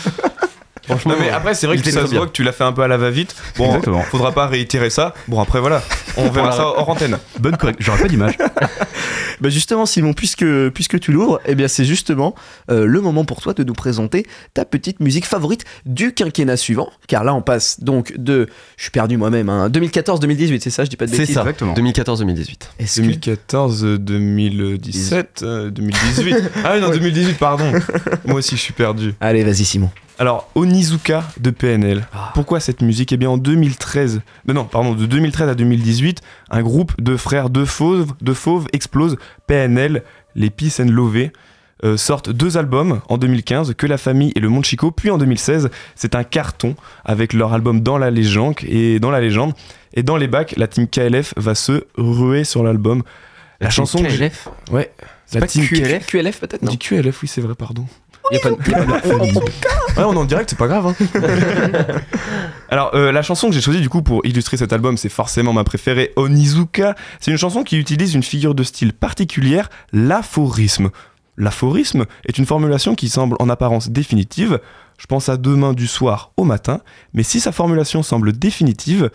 Franchement. Non mais après c'est vrai que était ça très se bien. voit que tu l'as fait un peu à la va-vite. Bon, Exactement. faudra pas réitérer ça. Bon après voilà, on verra ça hors antenne. Bonne correction. J'aurais pas d'image. Bah justement, Simon, puisque, puisque tu l'ouvres, eh bien c'est justement euh, le moment pour toi de nous présenter ta petite musique favorite du quinquennat suivant. Car là, on passe donc de, je suis perdu moi-même, hein, 2014-2018, c'est ça, je dis pas de C'est bêtises. ça. Exactement. 2014-2018. Est-ce que- 2014, euh, 2017, 2018. Ah oui, non, 2018, pardon. Moi aussi, je suis perdu. Allez, vas-y, Simon. Alors, Onizuka de PNL. Ah. Pourquoi cette musique? Eh bien, en 2013, mais non, pardon, de 2013 à 2018, un groupe de frères de fauves, de fauves explose. PNL, les Peace and Love, euh, sortent deux albums en 2015, Que la famille et le monde Chico. Puis en 2016, c'est un carton avec leur album Dans la légende et dans la légende. Et dans les bacs, la team KLF va se ruer sur l'album. La, chanson KLF Ouais. C'est pas QLF QLF peut-être non dit QLF, oui, c'est vrai, pardon. Y a pas de- y a pas de- Ouais, on est en direct, c'est pas grave. hein. Alors, euh, la chanson que j'ai choisie du coup pour illustrer cet album, c'est forcément ma préférée, Onizuka. C'est une chanson qui utilise une figure de style particulière, l'aphorisme. L'aphorisme est une formulation qui semble en apparence définitive. Je pense à demain du soir au matin, mais si sa formulation semble définitive,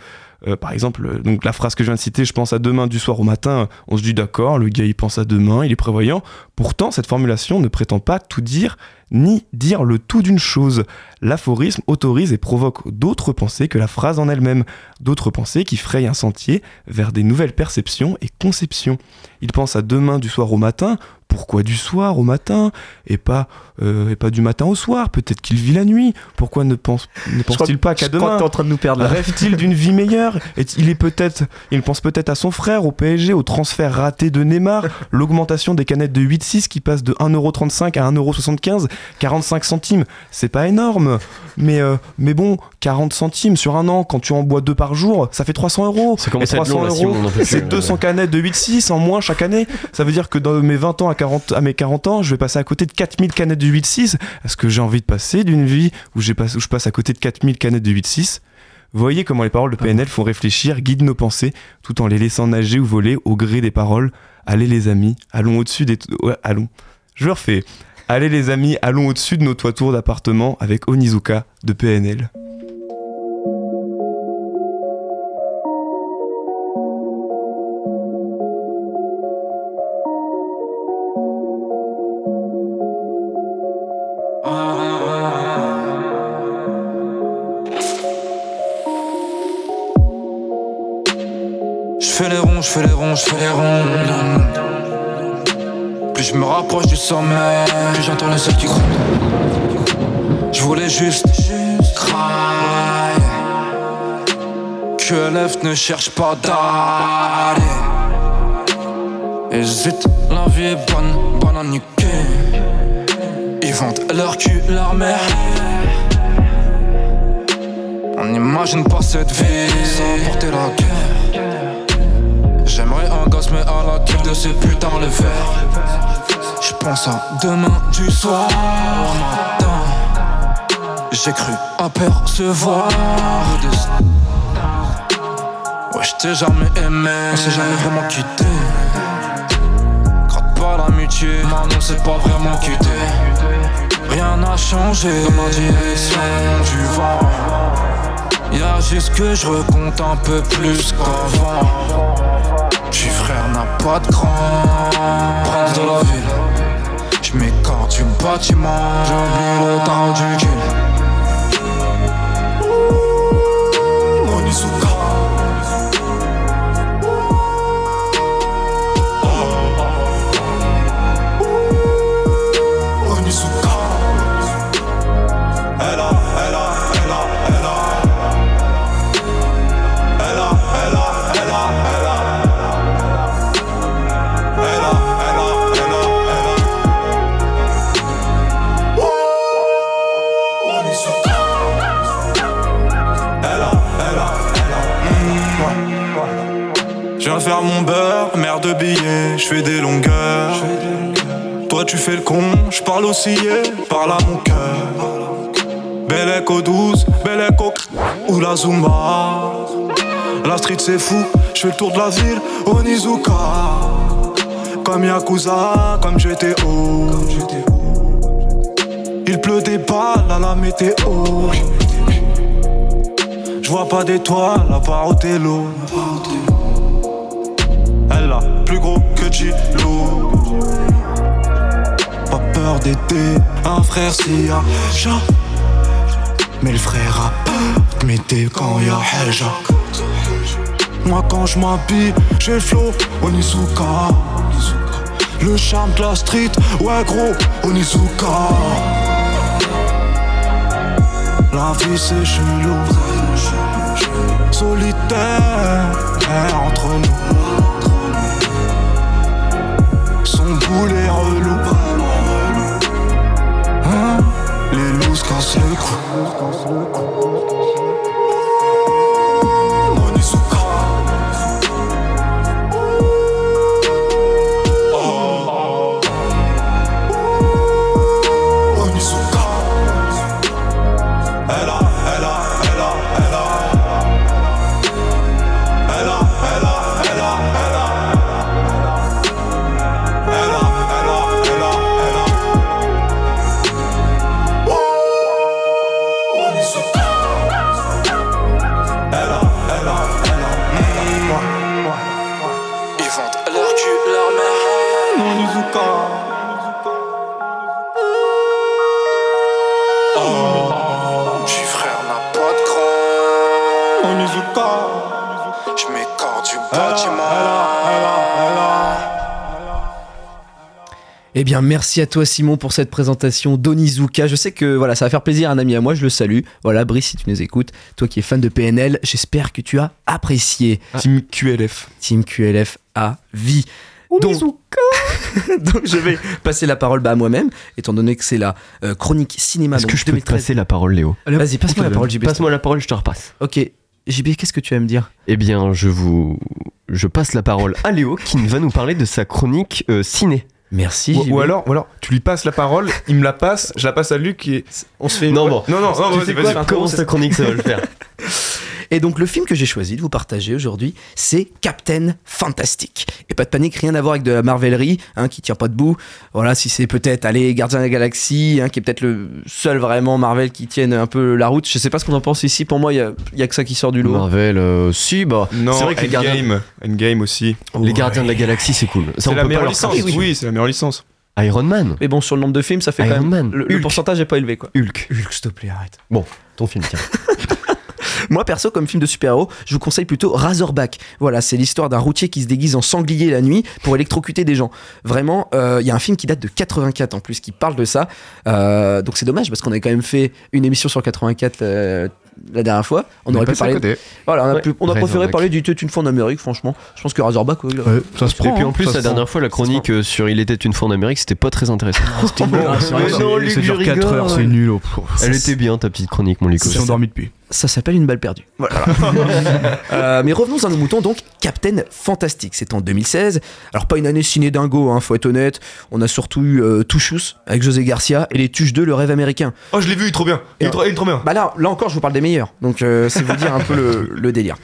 euh, par exemple, euh, donc la phrase que je viens de citer, je pense à demain du soir au matin, on se dit d'accord, le gars il pense à demain, il est prévoyant. Pourtant, cette formulation ne prétend pas tout dire, ni dire le tout d'une chose. L'aphorisme autorise et provoque d'autres pensées que la phrase en elle-même, d'autres pensées qui frayent un sentier vers des nouvelles perceptions et conceptions. Il pense à demain du soir au matin, pourquoi du soir au matin et pas, euh, et pas du matin au soir? Peut-être qu'il vit la nuit, pourquoi ne pense- ne pense-t-il pas qu'à Je crois que demain? t'es en train de nous perdre là. Rêve-t-il d'une vie meilleure? Et il est peut-être, il pense peut-être à son frère, au PSG, au transfert raté de Neymar, l'augmentation des canettes de 8,6 qui passe de 1,35€ à 1,75€, 45 centimes. C'est pas énorme, mais euh, mais bon, 40 centimes sur un an, quand tu en bois deux par jour, ça fait 300 euros. Ça commence Et à être long, là, 300 Simon, euros, c'est là. 200 canettes de 8,6 en moins chaque année. Ça veut dire que dans mes 20 ans à 40, à mes 40 ans, je vais passer à côté de 4000 canettes de 8,6. Est-ce que j'ai envie de passer d'une vie où, j'ai où je passe à côté de 4000 canettes de 8,6 Voyez comment les paroles de PNL font réfléchir, guident nos pensées, tout en les laissant nager ou voler au gré des paroles. Allez les amis, allons au-dessus des... ouais, allons. Je le refais. Allez les amis, allons au-dessus de nos toitures d'appartement avec Onizuka de PNL. Je fais les ronds, je fais les ronds, je fais les ronds. Je me rapproche du sommet, j'entends les seuls qui grondent. Je voulais juste cry. Que l'œuf ne cherche pas d'aller. Hésite, la vie est bonne, bonne à niquer. Ils vendent leur cul, leur mère. On n'imagine pas cette vie sans porter la guerre. J'aimerais un gosse, mais à la gueule de ces putains le verre. Je pense à demain du soir au matin. J'ai cru apercevoir. Ouais, je t'ai jamais aimé, on s'est jamais vraiment quitté. Gratte pas l'amitié, maintenant c'est pas vraiment quitté. Rien n'a changé dans ma direction du vent. Y'a juste que je recompte un peu plus qu'avant. J'suis frère n'a pas de grand Prince de la ville J'm'écarte du bâtiment J'oublie le temps du kill faire mon beurre, mère de billets, je fais des longueurs. Toi tu fais le con, je parle oscillé, parle à mon cœur. Belle écho douce, belle écho ou la Zumba. La street c'est fou, je fais le tour de la ville, Onizuka. Comme Yakuza, comme GTO. Il pleut des balles à la météo. Je vois pas d'étoiles à part au télo. Plus gros que Gilo. Pas peur d'aider un frère s'il y a. Mais le frère a peur de m'aider quand y a. Moi quand je m'habille, j'ai le flow Onizuka. Le charme de la street, ouais gros, Onizuka. La vie c'est chelou Solitaire entre nous Son boulet relou. Hein? Les loups se cassent le cou leur frère n'a pas de cran du bâtiment Eh bien, merci à toi Simon pour cette présentation d'Onizuka. Je sais que voilà, ça va faire plaisir à un ami à moi, je le salue. Voilà, Brice, si tu nous écoutes, toi qui es fan de PNL, j'espère que tu as apprécié Team QLF. Team QLF à vie. Donc, donc je vais passer la parole bah, à moi-même, étant donné que c'est la euh, chronique cinéma Est-ce que je peux te 2013. passer la parole, Léo? Vas-y, passe-moi la parole, JB. Passe-moi la parole, je te repasse. Ok, JB, qu'est-ce que tu vas me dire? Eh bien, je vous. Je passe la parole à Léo qui va nous parler de sa chronique euh, ciné. Merci. Ou, JB. ou alors, ou alors, tu lui passes la parole, il me la passe, je la passe à Luc et. on se fait Non, bon. Non, non, non, Tu vas-y, vas-y. quoi Commence ta chronique, ça va le faire? Et donc le film que j'ai choisi de vous partager aujourd'hui, c'est Captain Fantastic. Et pas de panique, rien à voir avec de la marvelerie, hein, qui tient pas debout. Voilà, si c'est peut-être, allez, Gardien de la Galaxie, hein, qui est peut-être le seul vraiment Marvel qui tienne un peu la route. Je sais pas ce qu'on en pense ici. Pour moi, il y a, il y a que ça qui sort du lot. Marvel, euh, si, bah. Non, c'est vrai que les gardiens, Endgame. Endgame aussi. les gardiens de la galaxie, c'est cool. Ça, C'est on la peut pas meilleure leur licence. Oui, dessus. c'est la meilleure licence. Iron Man, Mais bon, sur le nombre de films, ça fait Iron quand même. Man, Le, pourcentage est pas élevé, quoi. Hulk. Hulk, s'il te plaît, arrête. Ton film, tiens. Moi, perso, comme film de super-héros, je vous conseille plutôt Razorback. Voilà, c'est l'histoire d'un routier qui se déguise en sanglier la nuit pour électrocuter des gens. Vraiment, euh, il y a un film qui date de 84 en plus qui parle de ça. Euh, donc c'est dommage parce qu'on a quand même fait une émission sur 84 euh, la dernière fois. On, aurait pu parler. Voilà, on a, Ouais. pu- on a préféré parler du Toute une fois en Amérique, franchement. Je pense que Razorback, oui, Ouais, ça se prend. Et puis en plus, la se dernière fois, la chronique euh, sur Il était une fois en Amérique, c'était pas très intéressant. c'était bon. Ah, c'est vrai, Mais c'est- non, Luc, c'est je sur 4 rigole. heures, c'est nul. oh. Elle était bien, ta petite chronique, mon Je Lico. suis endormi depuis. Ça s'appelle une balle perdue. Voilà. Euh, mais revenons à nos moutons, donc Captain Fantastic, c'est en 2016. Alors pas une année ciné dingo, hein, faut être honnête. On a surtout eu euh, Touchous avec José Garcia et les Tuches 2, le rêve américain. Oh, je l'ai vu, il est trop bien. Il est trop, il est trop bien. Bah là, là encore, je vous parle des meilleurs. Donc euh, c'est vous dire un peu le, le délire.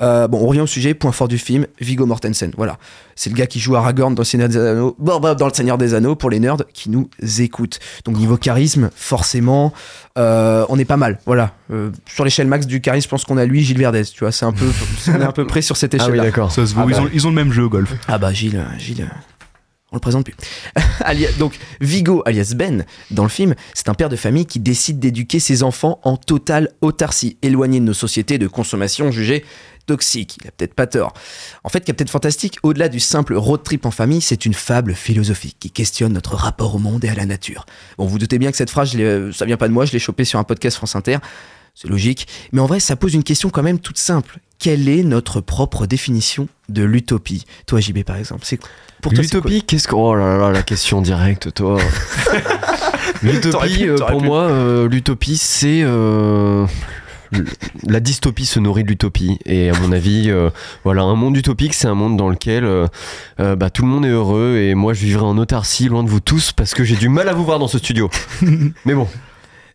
Euh, bon, on revient au sujet. Point fort du film, Vigo Mortensen. Voilà, c'est le gars qui joue Aragorn dans le Seigneur des Anneaux. bon, bah, dans le Seigneur des Anneaux pour les nerds qui nous écoutent. Donc niveau charisme, forcément, euh, on est pas mal. Voilà, Euh, sur l'échelle max du charisme, je pense qu'on a lui, Gilles Verdez. Tu vois, c'est un peu, on est un peu près sur cette Ah oui, échelle-là. d'accord. Ça se voit, Ah ils, bah. ont, ils ont le même jeu au golf. Ah bah Gilles, Gilles, on le présente plus. Donc Vigo, alias Ben, dans le film, c'est un père de famille qui décide d'éduquer ses enfants en totale autarcie, éloigné de nos sociétés de consommation jugées toxiques. Il a peut-être pas tort. En fait, Captain Fantastic, au-delà du simple road trip en famille, c'est une fable philosophique qui questionne notre rapport au monde et à la nature. Bon, vous doutez bien que cette phrase, je euh, ça vient pas de moi, je l'ai chopée sur un podcast France Inter. C'est logique. Mais en vrai, ça pose une question quand même toute simple. Quelle est notre propre définition de l'utopie? Toi, JB, par exemple, c'est pour toi, L'utopie, qu'est-ce que. Oh là là, la question directe, toi. L'utopie, pu, euh, pour pu. moi, euh, l'utopie, c'est. euh, la dystopie se nourrit de l'utopie. Et à mon avis, euh, voilà, un monde utopique, c'est un monde dans lequel euh, bah, tout le monde est heureux et moi je vivrai en autarcie, loin de vous tous, parce que j'ai du mal à vous voir dans ce studio. Mais bon,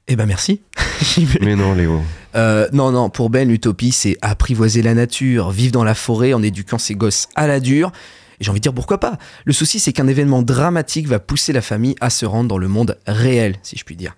Eh ben merci. Mais non, Léo. Euh, non, non, pour Ben, l'utopie, c'est apprivoiser la nature, vivre dans la forêt en éduquant ses gosses à la dure. Et j'ai envie de dire pourquoi pas. Le souci, c'est qu'un événement dramatique va pousser la famille à se rendre dans le monde réel, si je puis dire.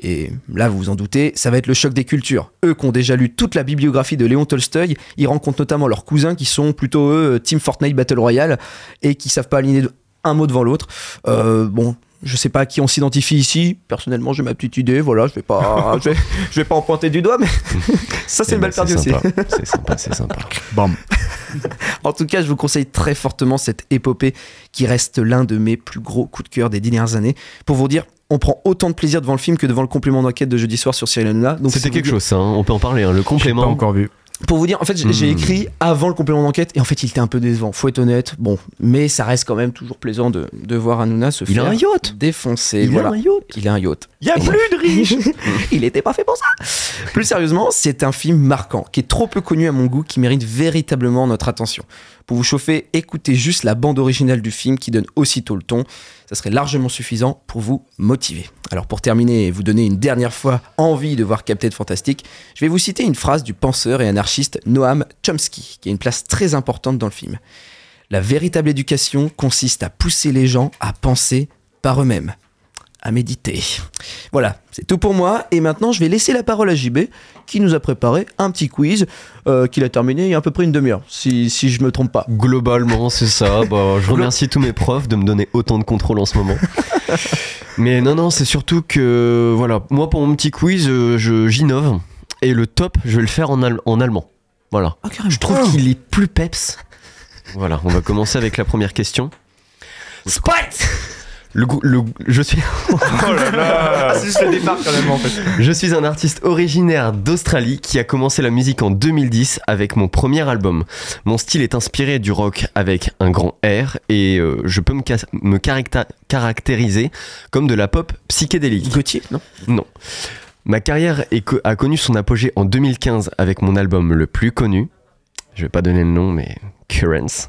Et là, vous vous en doutez, ça va être le choc des cultures. Eux qui ont déjà lu toute la bibliographie de Léon Tolstoï, ils rencontrent notamment leurs cousins qui sont plutôt eux Team Fortnite Battle Royale et qui savent pas aligner un mot devant l'autre. Euh, bon, je sais pas à qui on s'identifie ici. Personnellement, j'ai ma petite idée. Voilà, je vais pas, je vais, je vais pas en pointer du doigt, mais ça c'est une belle Eh ben, perdue aussi. sympa. C'est sympa, c'est sympa. Bam. En tout cas, je vous conseille très fortement cette épopée qui reste l'un de mes plus gros coups de cœur des dernières années. Pour vous dire, on prend autant de plaisir devant le film que devant le complément d'enquête de jeudi soir sur Cyril Hanouna. C'était quelque dire- chose, ça, hein, on peut en parler. hein, Le J'ai pas complément. encore vu. Pour vous dire, en fait, j'ai Hmm. écrit avant le complément d'enquête et en fait, il était un peu décevant. Faut être honnête. Bon, mais ça reste quand même toujours plaisant de, de voir Hanouna se Il a faire un yacht. défoncer. Il voilà. a un yacht. Il a un yacht. Y a plus de riches il était pas fait pour ça. Plus sérieusement, c'est un film marquant, qui est trop peu connu à mon goût, qui mérite véritablement notre attention. Pour vous chauffer, écoutez juste la bande originale du film qui donne aussitôt le ton. Ça serait largement suffisant pour vous motiver. Alors pour terminer et vous donner une dernière fois envie de voir Captain Fantastic, je vais vous citer une phrase du penseur et anarchiste Noam Chomsky, qui a une place très importante dans le film. La véritable éducation consiste à pousser les gens à penser par eux-mêmes à méditer. Voilà, c'est tout pour moi. Et maintenant, je vais laisser la parole à JB, qui nous a préparé un petit quiz euh, qu'il a terminé il y a à peu près une demi-heure, si, si je me trompe pas. Globalement, c'est ça. Bah, je remercie tous mes profs de me donner autant de contrôle en ce moment. Mais non, non, c'est surtout que, voilà, moi pour mon petit quiz, euh, je- j'innove. Et le top, je vais le faire en, al- en allemand. Voilà. Ah. Je trouve qu'il est plus peps. Voilà, on va commencer avec la première question. Spite Le, goût- le, je suis Oh là là C'est juste le départ quand même en fait. Je suis un artiste originaire d'Australie qui a commencé la musique en 2010 avec mon premier album. Mon style est inspiré du rock avec un grand R et euh, je peux me, ca- me caracta- caractériser comme de la pop psychédélique. Gauthier, non? Non. Ma carrière est co- a connu son apogée en 2015 avec mon album le plus connu. Je vais pas donner le nom, mais Currents.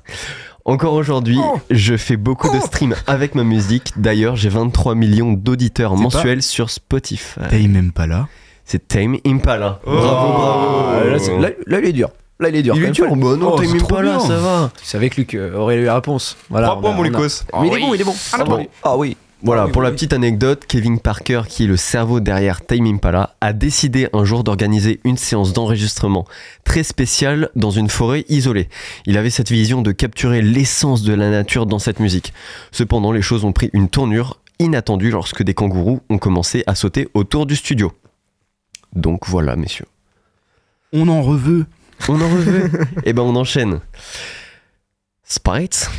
Encore aujourd'hui, je fais beaucoup de streams avec ma musique. D'ailleurs, j'ai 23 millions d'auditeurs C'est mensuels sur Spotify. T'es même pas là. C'est Tame Impala. Oh. Bravo, bravo. Ah, là, c'est- là- là, il est dur. Là, il est dur. Il quand est dur, bah non, Oh, Tame c'est trop Impala, bien. ça va. Tu savais que Luc euh, aurait eu la réponse. Voilà, 3 on points, on a- Lucas. Mais il est bon, il est bon. Ah bon. Ah oui. Voilà, oui, pour oui, la oui. petite anecdote, Kevin Parker, qui est le cerveau derrière Tame Impala, a décidé un jour d'organiser une séance d'enregistrement très spéciale dans une forêt isolée. Il avait cette vision de capturer l'essence de la nature dans cette musique. Cependant, les choses ont pris une tournure inattendue lorsque des kangourous ont commencé à sauter autour du studio. Donc voilà, messieurs. On en reveut. On en reveut Eh ben on enchaîne. Sprites.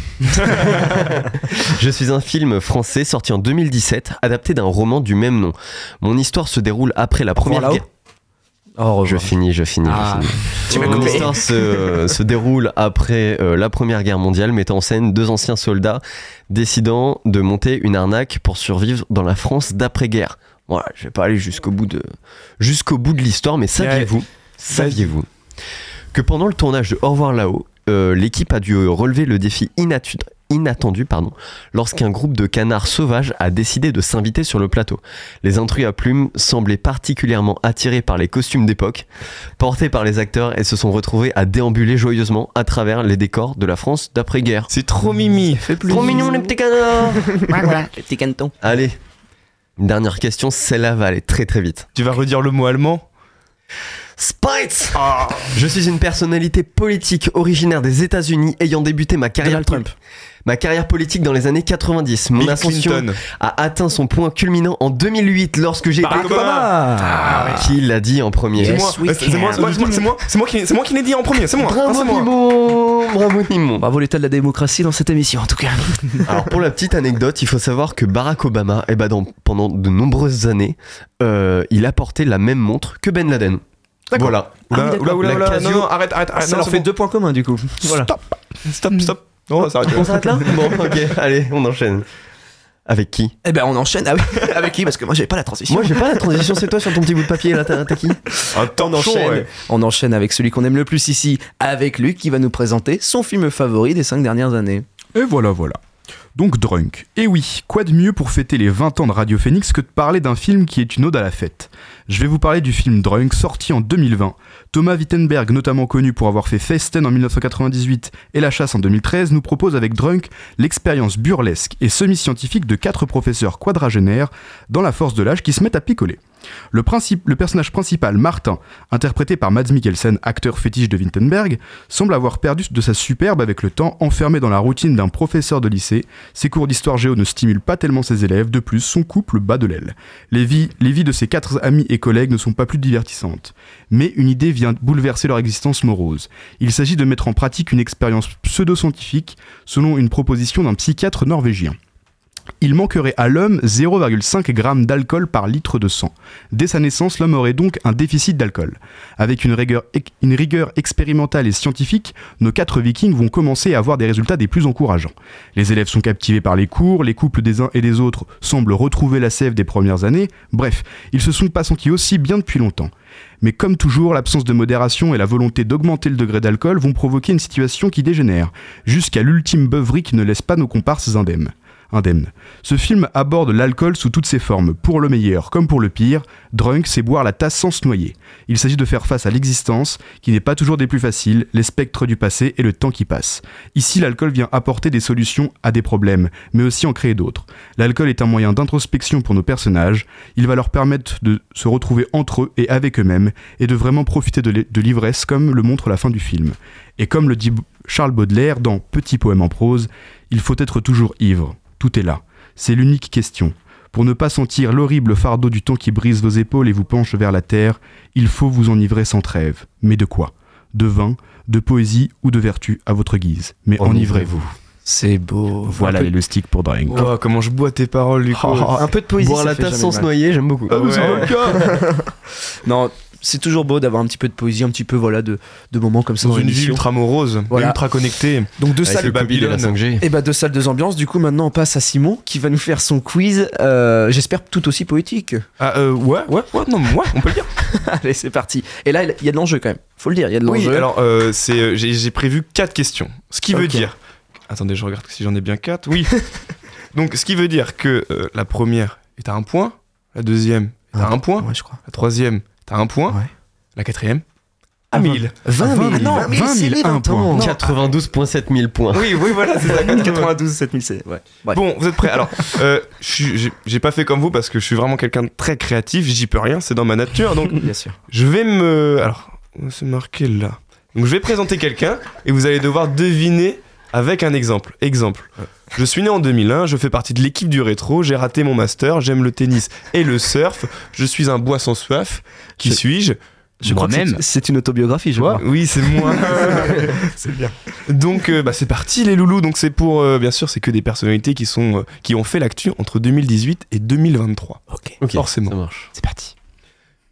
Je suis un film français sorti en 2017, adapté d'un roman du même nom. Mon histoire se déroule après la première guerre. Oh, Je finis, je finis, Ah. je finis. Tu m'as Mon histoire se, se déroule après euh, la Première Guerre mondiale, mettant en scène deux anciens soldats décidant de monter une arnaque pour survivre dans la France d'après-guerre. Voilà, je vais pas aller jusqu'au bout de jusqu'au bout de l'histoire, mais saviez-vous, saviez-vous que pendant le tournage de Au revoir là-haut, euh, l'équipe a dû relever le défi inattendu pardon, lorsqu'un groupe de canards sauvages a décidé de s'inviter sur le plateau. Les intrus à plumes semblaient particulièrement attirés par les costumes d'époque, portés par les acteurs et se sont retrouvés à déambuler joyeusement à travers les décors de la France d'après-guerre. C'est trop mimi. Trop mignon les petits canards voilà, les petits canetons. Allez, une dernière question, celle-là va aller très très vite. Tu vas redire le mot allemand? Spites Je suis une personnalité politique originaire des États-Unis ayant débuté ma carrière, Donald Trump. Ma carrière politique dans les années 90. Mon Bill ascension Clinton. a atteint son point culminant en 2008 lorsque j'ai été... Barack Obama. Ah, Qui l'a dit en premier C'est Yes, moi, we c'est moi, c'est moi, c'est moi, c'est qui, c'est moi qui l'ai dit en premier, c'est moi. Ah, Bravo. Nimo Bravo Nimo Bravo l'état de la démocratie dans cette émission en tout cas. Alors pour la petite anecdote, il faut savoir que Barack Obama, eh ben, dans- pendant de nombreuses années, euh, il a porté la même montre que Ben Laden. D'accord. Voilà. Oula, Ah oui, oula, oula, La oula, Casio- non, non, arrête, arrête, arrête. Ça non, leur fait bon. deux points communs du coup. Voilà. Stop, stop, stop. Non, on s'arrêter. On s'arrête là Bon, ok, allez, on enchaîne. Avec qui? Eh ben on enchaîne ah oui, avec qui? Parce que moi j'avais pas la transition. Moi j'ai pas la transition, c'est toi sur ton petit bout de papier là, t'as qui? Un on torchon, enchaîne, ouais. on enchaîne avec celui qu'on aime le plus ici, avec Luc qui va nous présenter son film favori des 5 dernières années. Et voilà, voilà. Donc Drunk. Et oui, quoi de mieux pour fêter les 20 ans de Radio Phoenix que de parler d'un film qui est une ode à la fête? Je vais vous parler du film Drunk, sorti en 2020. Thomas Wittenberg, notamment connu pour avoir fait Festen en 1998 et La Chasse en 2013, nous propose avec Drunk l'expérience burlesque et semi-scientifique de quatre professeurs quadragénaires dans la force de l'âge qui se mettent à picoler. Le, personnage principal, Martin, interprété par Mads Mikkelsen, acteur fétiche de Wittenberg, semble avoir perdu de sa superbe avec le temps, enfermé dans la routine d'un professeur de lycée. Ses cours d'histoire géo ne stimulent pas tellement ses élèves, de plus, son couple bat de l'aile. Les vies de ses quatre amis et collègues ne sont pas plus divertissantes. Mais une idée vient bouleverser leur existence morose. Il s'agit de mettre en pratique une expérience pseudo-scientifique selon une proposition d'un psychiatre norvégien. Il manquerait à l'homme 0,5 g d'alcool par litre de sang. Dès sa naissance, l'homme aurait donc un déficit d'alcool. Avec une rigueur, expérimentale et scientifique, nos quatre vikings vont commencer à avoir des résultats des plus encourageants. Les élèves sont captivés par les cours, les couples des uns et des autres semblent retrouver la sève des premières années, bref, ils se sont pas sentis aussi bien depuis longtemps. Mais comme toujours, l'absence de modération et la volonté d'augmenter le degré d'alcool vont provoquer une situation qui dégénère, jusqu'à l'ultime beuverie qui ne laisse pas nos comparses indemnes indemne. Ce film aborde l'alcool sous toutes ses formes, pour le meilleur comme pour le pire. Drunk, c'est boire la tasse sans se noyer. Il s'agit de faire face à l'existence, qui n'est pas toujours des plus faciles, les spectres du passé et le temps qui passe. Ici, l'alcool vient apporter des solutions à des problèmes, mais aussi en créer d'autres. L'alcool est un moyen d'introspection pour nos personnages. Il va leur permettre de se retrouver entre eux et avec eux-mêmes, et de vraiment profiter de l'i- de l'ivresse comme le montre la fin du film. Et comme le dit Charles Baudelaire dans Petit poème en prose, il faut être toujours ivre. Tout est là. C'est l'unique question. Pour ne pas sentir l'horrible fardeau du temps qui brise vos épaules et vous penche vers la terre, il faut vous enivrer sans trêve. Mais de quoi? De vin, de poésie ou de vertu à votre guise. Mais enivrez-vous. C'est beau. Voilà les loustiques pour Drink. Oh, comment je bois tes paroles, Luco. Oh, un peu de poésie. Boire ça la tasse sans se noyer, j'aime beaucoup. Ah, Ouais. Non, c'est toujours beau d'avoir un petit peu de poésie, un petit peu voilà de, de moments comme ça Dans dans une l'émission. ultra morose, Voilà. ultra connectée. Donc deux salles le Covid et la Babylone. 5G. Et bah deux salles, deux ambiances. Du coup maintenant on passe à Simon qui va nous faire son quiz. euh, J'espère tout aussi poétique. Ah, euh, ouais, ouais, ouais, non, ouais, on peut le dire. Allez c'est parti. Et là il y a de l'enjeu quand même. Faut le dire, il y a de Oui, l'enjeu. alors euh, c'est, j'ai prévu quatre questions. Ce qui veut dire. Attendez, je regarde si j'en ai bien quatre. Oui. Donc, ce qui veut dire que la première est à un point, la deuxième est à un point, Ouais, je crois. la troisième à un point, Ouais. la quatrième à Ah, 1000. 20 000. Ah non, 20 000, 20 c'est 000, les un 20 point. ans. 92,7 000 points. Oui, oui, voilà, c'est ça. 92 7000 c'est ouais. Ouais. Bon, vous êtes prêts Alors, euh, j'ai pas fait comme vous parce que je suis vraiment quelqu'un de très créatif, j'y peux rien, c'est dans ma nature. Donc, Bien sûr. je vais me. Alors, c'est marqué là. Donc, je vais présenter quelqu'un et vous allez devoir deviner avec un exemple. Exemple. Je suis né en 2001, je fais partie de l'équipe du rétro, j'ai raté mon master, j'aime le tennis et le surf, je suis un bois sans soif. Qui Je- suis-je? Je crois que Moi-même. c'est- une autobiographie, je crois. Oui, c'est moi. c'est bien. Donc, euh, bah, c'est parti les loulous. Donc, c'est pour, euh, bien sûr, c'est que des personnalités qui sont, euh, qui ont fait l'actu entre 2018 et 2023. Ok. Ok, Forcément. Ça marche. C'est parti.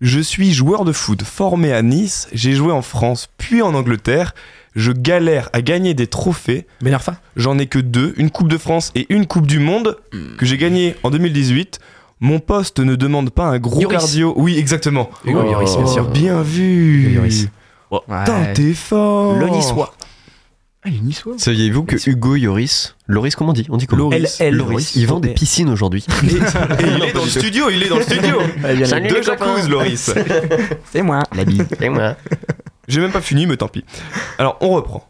Je suis joueur de foot formé à Nice. J'ai joué en France puis en Angleterre. Je galère à gagner des trophées. Ben Arfa J'en ai que deux, une Coupe de France et une Coupe du Monde que j'ai gagné en 2018. Mon poste ne demande pas un gros Yoris. cardio. Oui, exactement. Hugo Oh. Lloris, bien sûr. Bien vu. Yoris. Putain, Ouais. t'es fort. Le niçois. Ah, les niçois. Saviez-vous que Hugo Yoris, Loris comment on dit? On dit comment? Loris. L- L- Loris, il vend des piscines aujourd'hui. Et il est dans le studio, il est dans le studio. Salut Deux jacuzzi, Loris. C'est moi, la bille. Et moi J'ai même pas fini, mais tant pis. Alors, on reprend.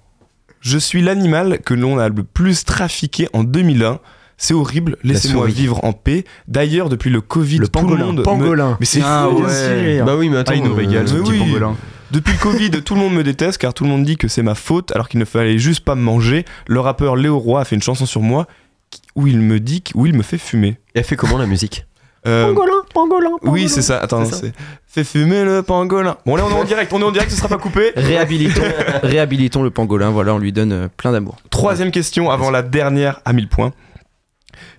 Je suis l'animal que l'on a le plus trafiqué en 2001. C'est horrible, laissez-moi vivre en paix. D'ailleurs, depuis le Covid, Le tout le pangolin. monde. me- Pangolin. Mais c'est Ah fou. ouais. Bah oui, mais attends. Ah, il nous régale, mais petit oui. pangolin. Depuis le Covid, tout le monde me déteste car tout le monde dit que c'est ma faute alors qu'il ne fallait juste pas me manger. Le rappeur Léo Roy a fait une chanson sur moi où il me dit que- où il me fait fumer. Et elle fait comment la musique? Euh, Pangolin, pangolin, oui, c'est ça. Attends, C'est fait fumer le pangolin. Bon, là on est en direct, on est en direct, ce sera pas coupé. Réhabilitons, réhabilitons le pangolin, voilà, on lui donne euh, plein d'amour. Troisième question avant la dernière à 1000 points.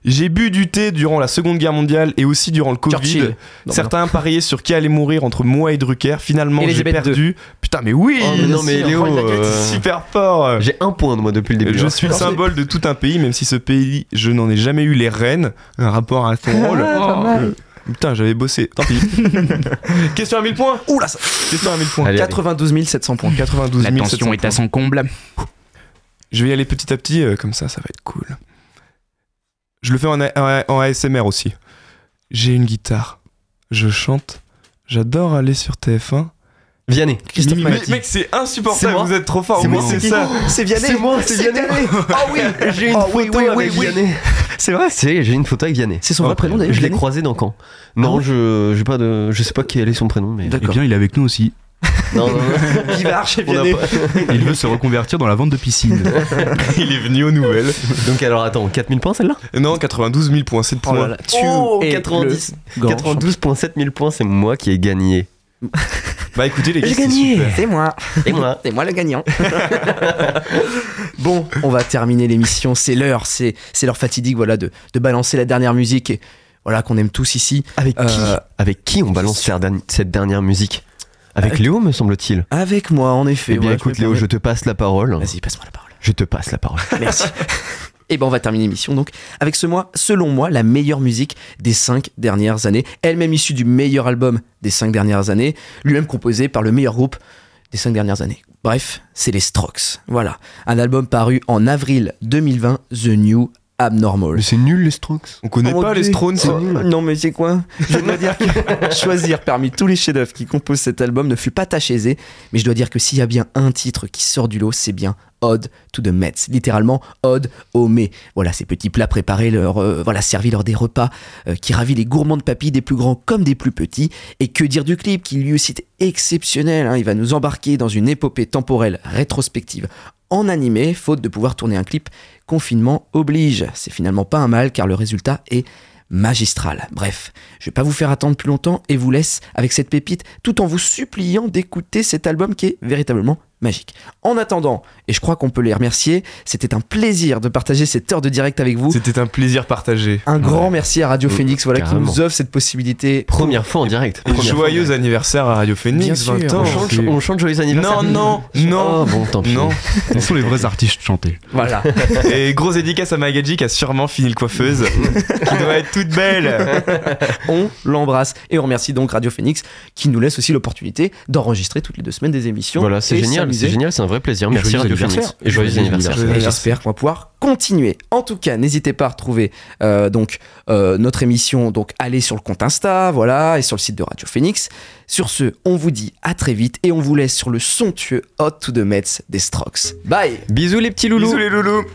J'ai bu du thé durant la Seconde Guerre mondiale et aussi durant le Covid. Certains pariaient sur qui allait mourir entre moi et Drucker. Finalement, j'ai perdu. Putain, mais oui Oh, mais non, mais Léo, euh, c'est super fort J'ai un point de moi depuis le début. Je hein. suis le symbole de tout un pays, même si ce pays, je n'en ai jamais eu les rênes. Un rapport à son rôle. Euh, Putain, j'avais bossé. Tant pis. Question à 1000 points Oula, ça- Question à 1000 points. Allez, allez. 92 700 points. 92 La 700 tension est à son comble. Je vais y aller petit à petit, euh, comme ça, ça va être cool. Je le fais en, A- en- en ASMR aussi. J'ai une guitare. Je chante. J'adore aller sur TF1. Vianney. Christophe Mais Maé. mec, c'est insupportable, vous êtes trop fort. C'est Oui, moi. c'est ça. C'est Vianney. C'est moi, c'est Vianney. Ah oui, J'ai une Oh, photo oui, oui, avec oui, oui. Vianney. c'est vrai. C'est, j'ai une photo avec Vianney. C'est son vrai Oh, prénom, d'ailleurs, Je l'ai croisé dans Caen. Non, Ah je, j'ai pas de, je sais pas quel est son prénom, mais. Eh D'accord. bien, il est avec nous aussi. Non, non, non. Vivard chez Vianney. pas- Il veut se reconvertir dans la vente de piscines. Il est venu aux nouvelles. Donc alors attends, 4000 points celle-là? Non, 92 000 points, c'est de Oh là points. là, tu Oh, es 90. le grand 92,7 000 points, c'est moi qui ai gagné. Bah écoutez, les gars, J'ai c'est gagné. super. C'est moi. Et moi C'est moi le gagnant. bon, on va terminer l'émission. C'est l'heure. C'est c'est l'heure fatidique voilà, de, de balancer la dernière musique et, voilà, qu'on aime tous ici. Avec qui? Euh, Avec qui on balance cette dernière musique? Avec Avec- Léo, me semble-t-il. Avec moi, en effet. Eh bien, écoute, je Léo, je te passe la parole. Vas-y, passe-moi la parole. Je te passe la parole. Merci. Et ben on va terminer l'émission donc avec ce mois, selon moi, la meilleure musique des cinq dernières années, elle-même issue du meilleur album des cinq dernières années, lui-même composé par le meilleur groupe des cinq dernières années. Bref, c'est les Strokes. Voilà, un album paru en avril 2020, The New Abnormal. c'est nul, les Strokes. On connaît Oh, pas les. Stones. Oh, Non mais c'est quoi? Je dois dire que choisir parmi tous les chefs-d'œuvre qui composent cet album ne fut pas tâche aisée, mais je dois dire que s'il y a bien un titre qui sort du lot, c'est bien Ode to the Mets, littéralement Ode au mets. Voilà ces petits plats préparés, leur, euh, voilà servis lors des repas, euh, qui ravit les gourmands de papy, des plus grands comme des plus petits. Et que dire du clip, qui lui aussi est exceptionnel. hein. il va nous embarquer dans une épopée temporelle rétrospective en animé, faute de pouvoir tourner un clip. Confinement oblige. C'est finalement pas un mal car le résultat est magistral. Bref, je vais pas vous faire attendre plus longtemps et vous laisse avec cette pépite tout en vous suppliant d'écouter cet album qui est véritablement magique. En attendant, et je crois qu'on peut les remercier, c'était un plaisir de partager cette heure de direct avec vous. C'était un plaisir partagé. Un grand merci à Radio Mm, Phoenix voilà, qui nous offre cette possibilité. Première fois en direct. Et Première fois en joyeux anniversaire à Radio Phoenix, Bien sûr. 20 ans. On chante, on chante joyeux anniversaire. Non, non, non. Oh, bon, tant pis. Non. Ce sont les vrais artistes chantés. Voilà. Et gros dédicace à Magadji qui a sûrement fini le coiffeuse. qui doit être toute belle. on l'embrasse. Et on remercie donc Radio Phoenix qui nous laisse aussi l'opportunité d'enregistrer toutes les deux semaines des émissions. Voilà, c'est génial, s'amuser. c'est génial, c'est un vrai plaisir. Merci Radio. Phoenix. Et joyeux anniversaire. j'espère qu'on va pouvoir continuer. En tout cas, n'hésitez pas à retrouver euh, donc euh, notre émission. Donc, allez sur le compte Insta, voilà, et sur le site de Radio Phoenix. Sur ce, on vous dit à très vite et on vous laisse sur le somptueux Hot to the Mets des Strokes. Bye. Bisous les petits loulous. Bisous les loulous.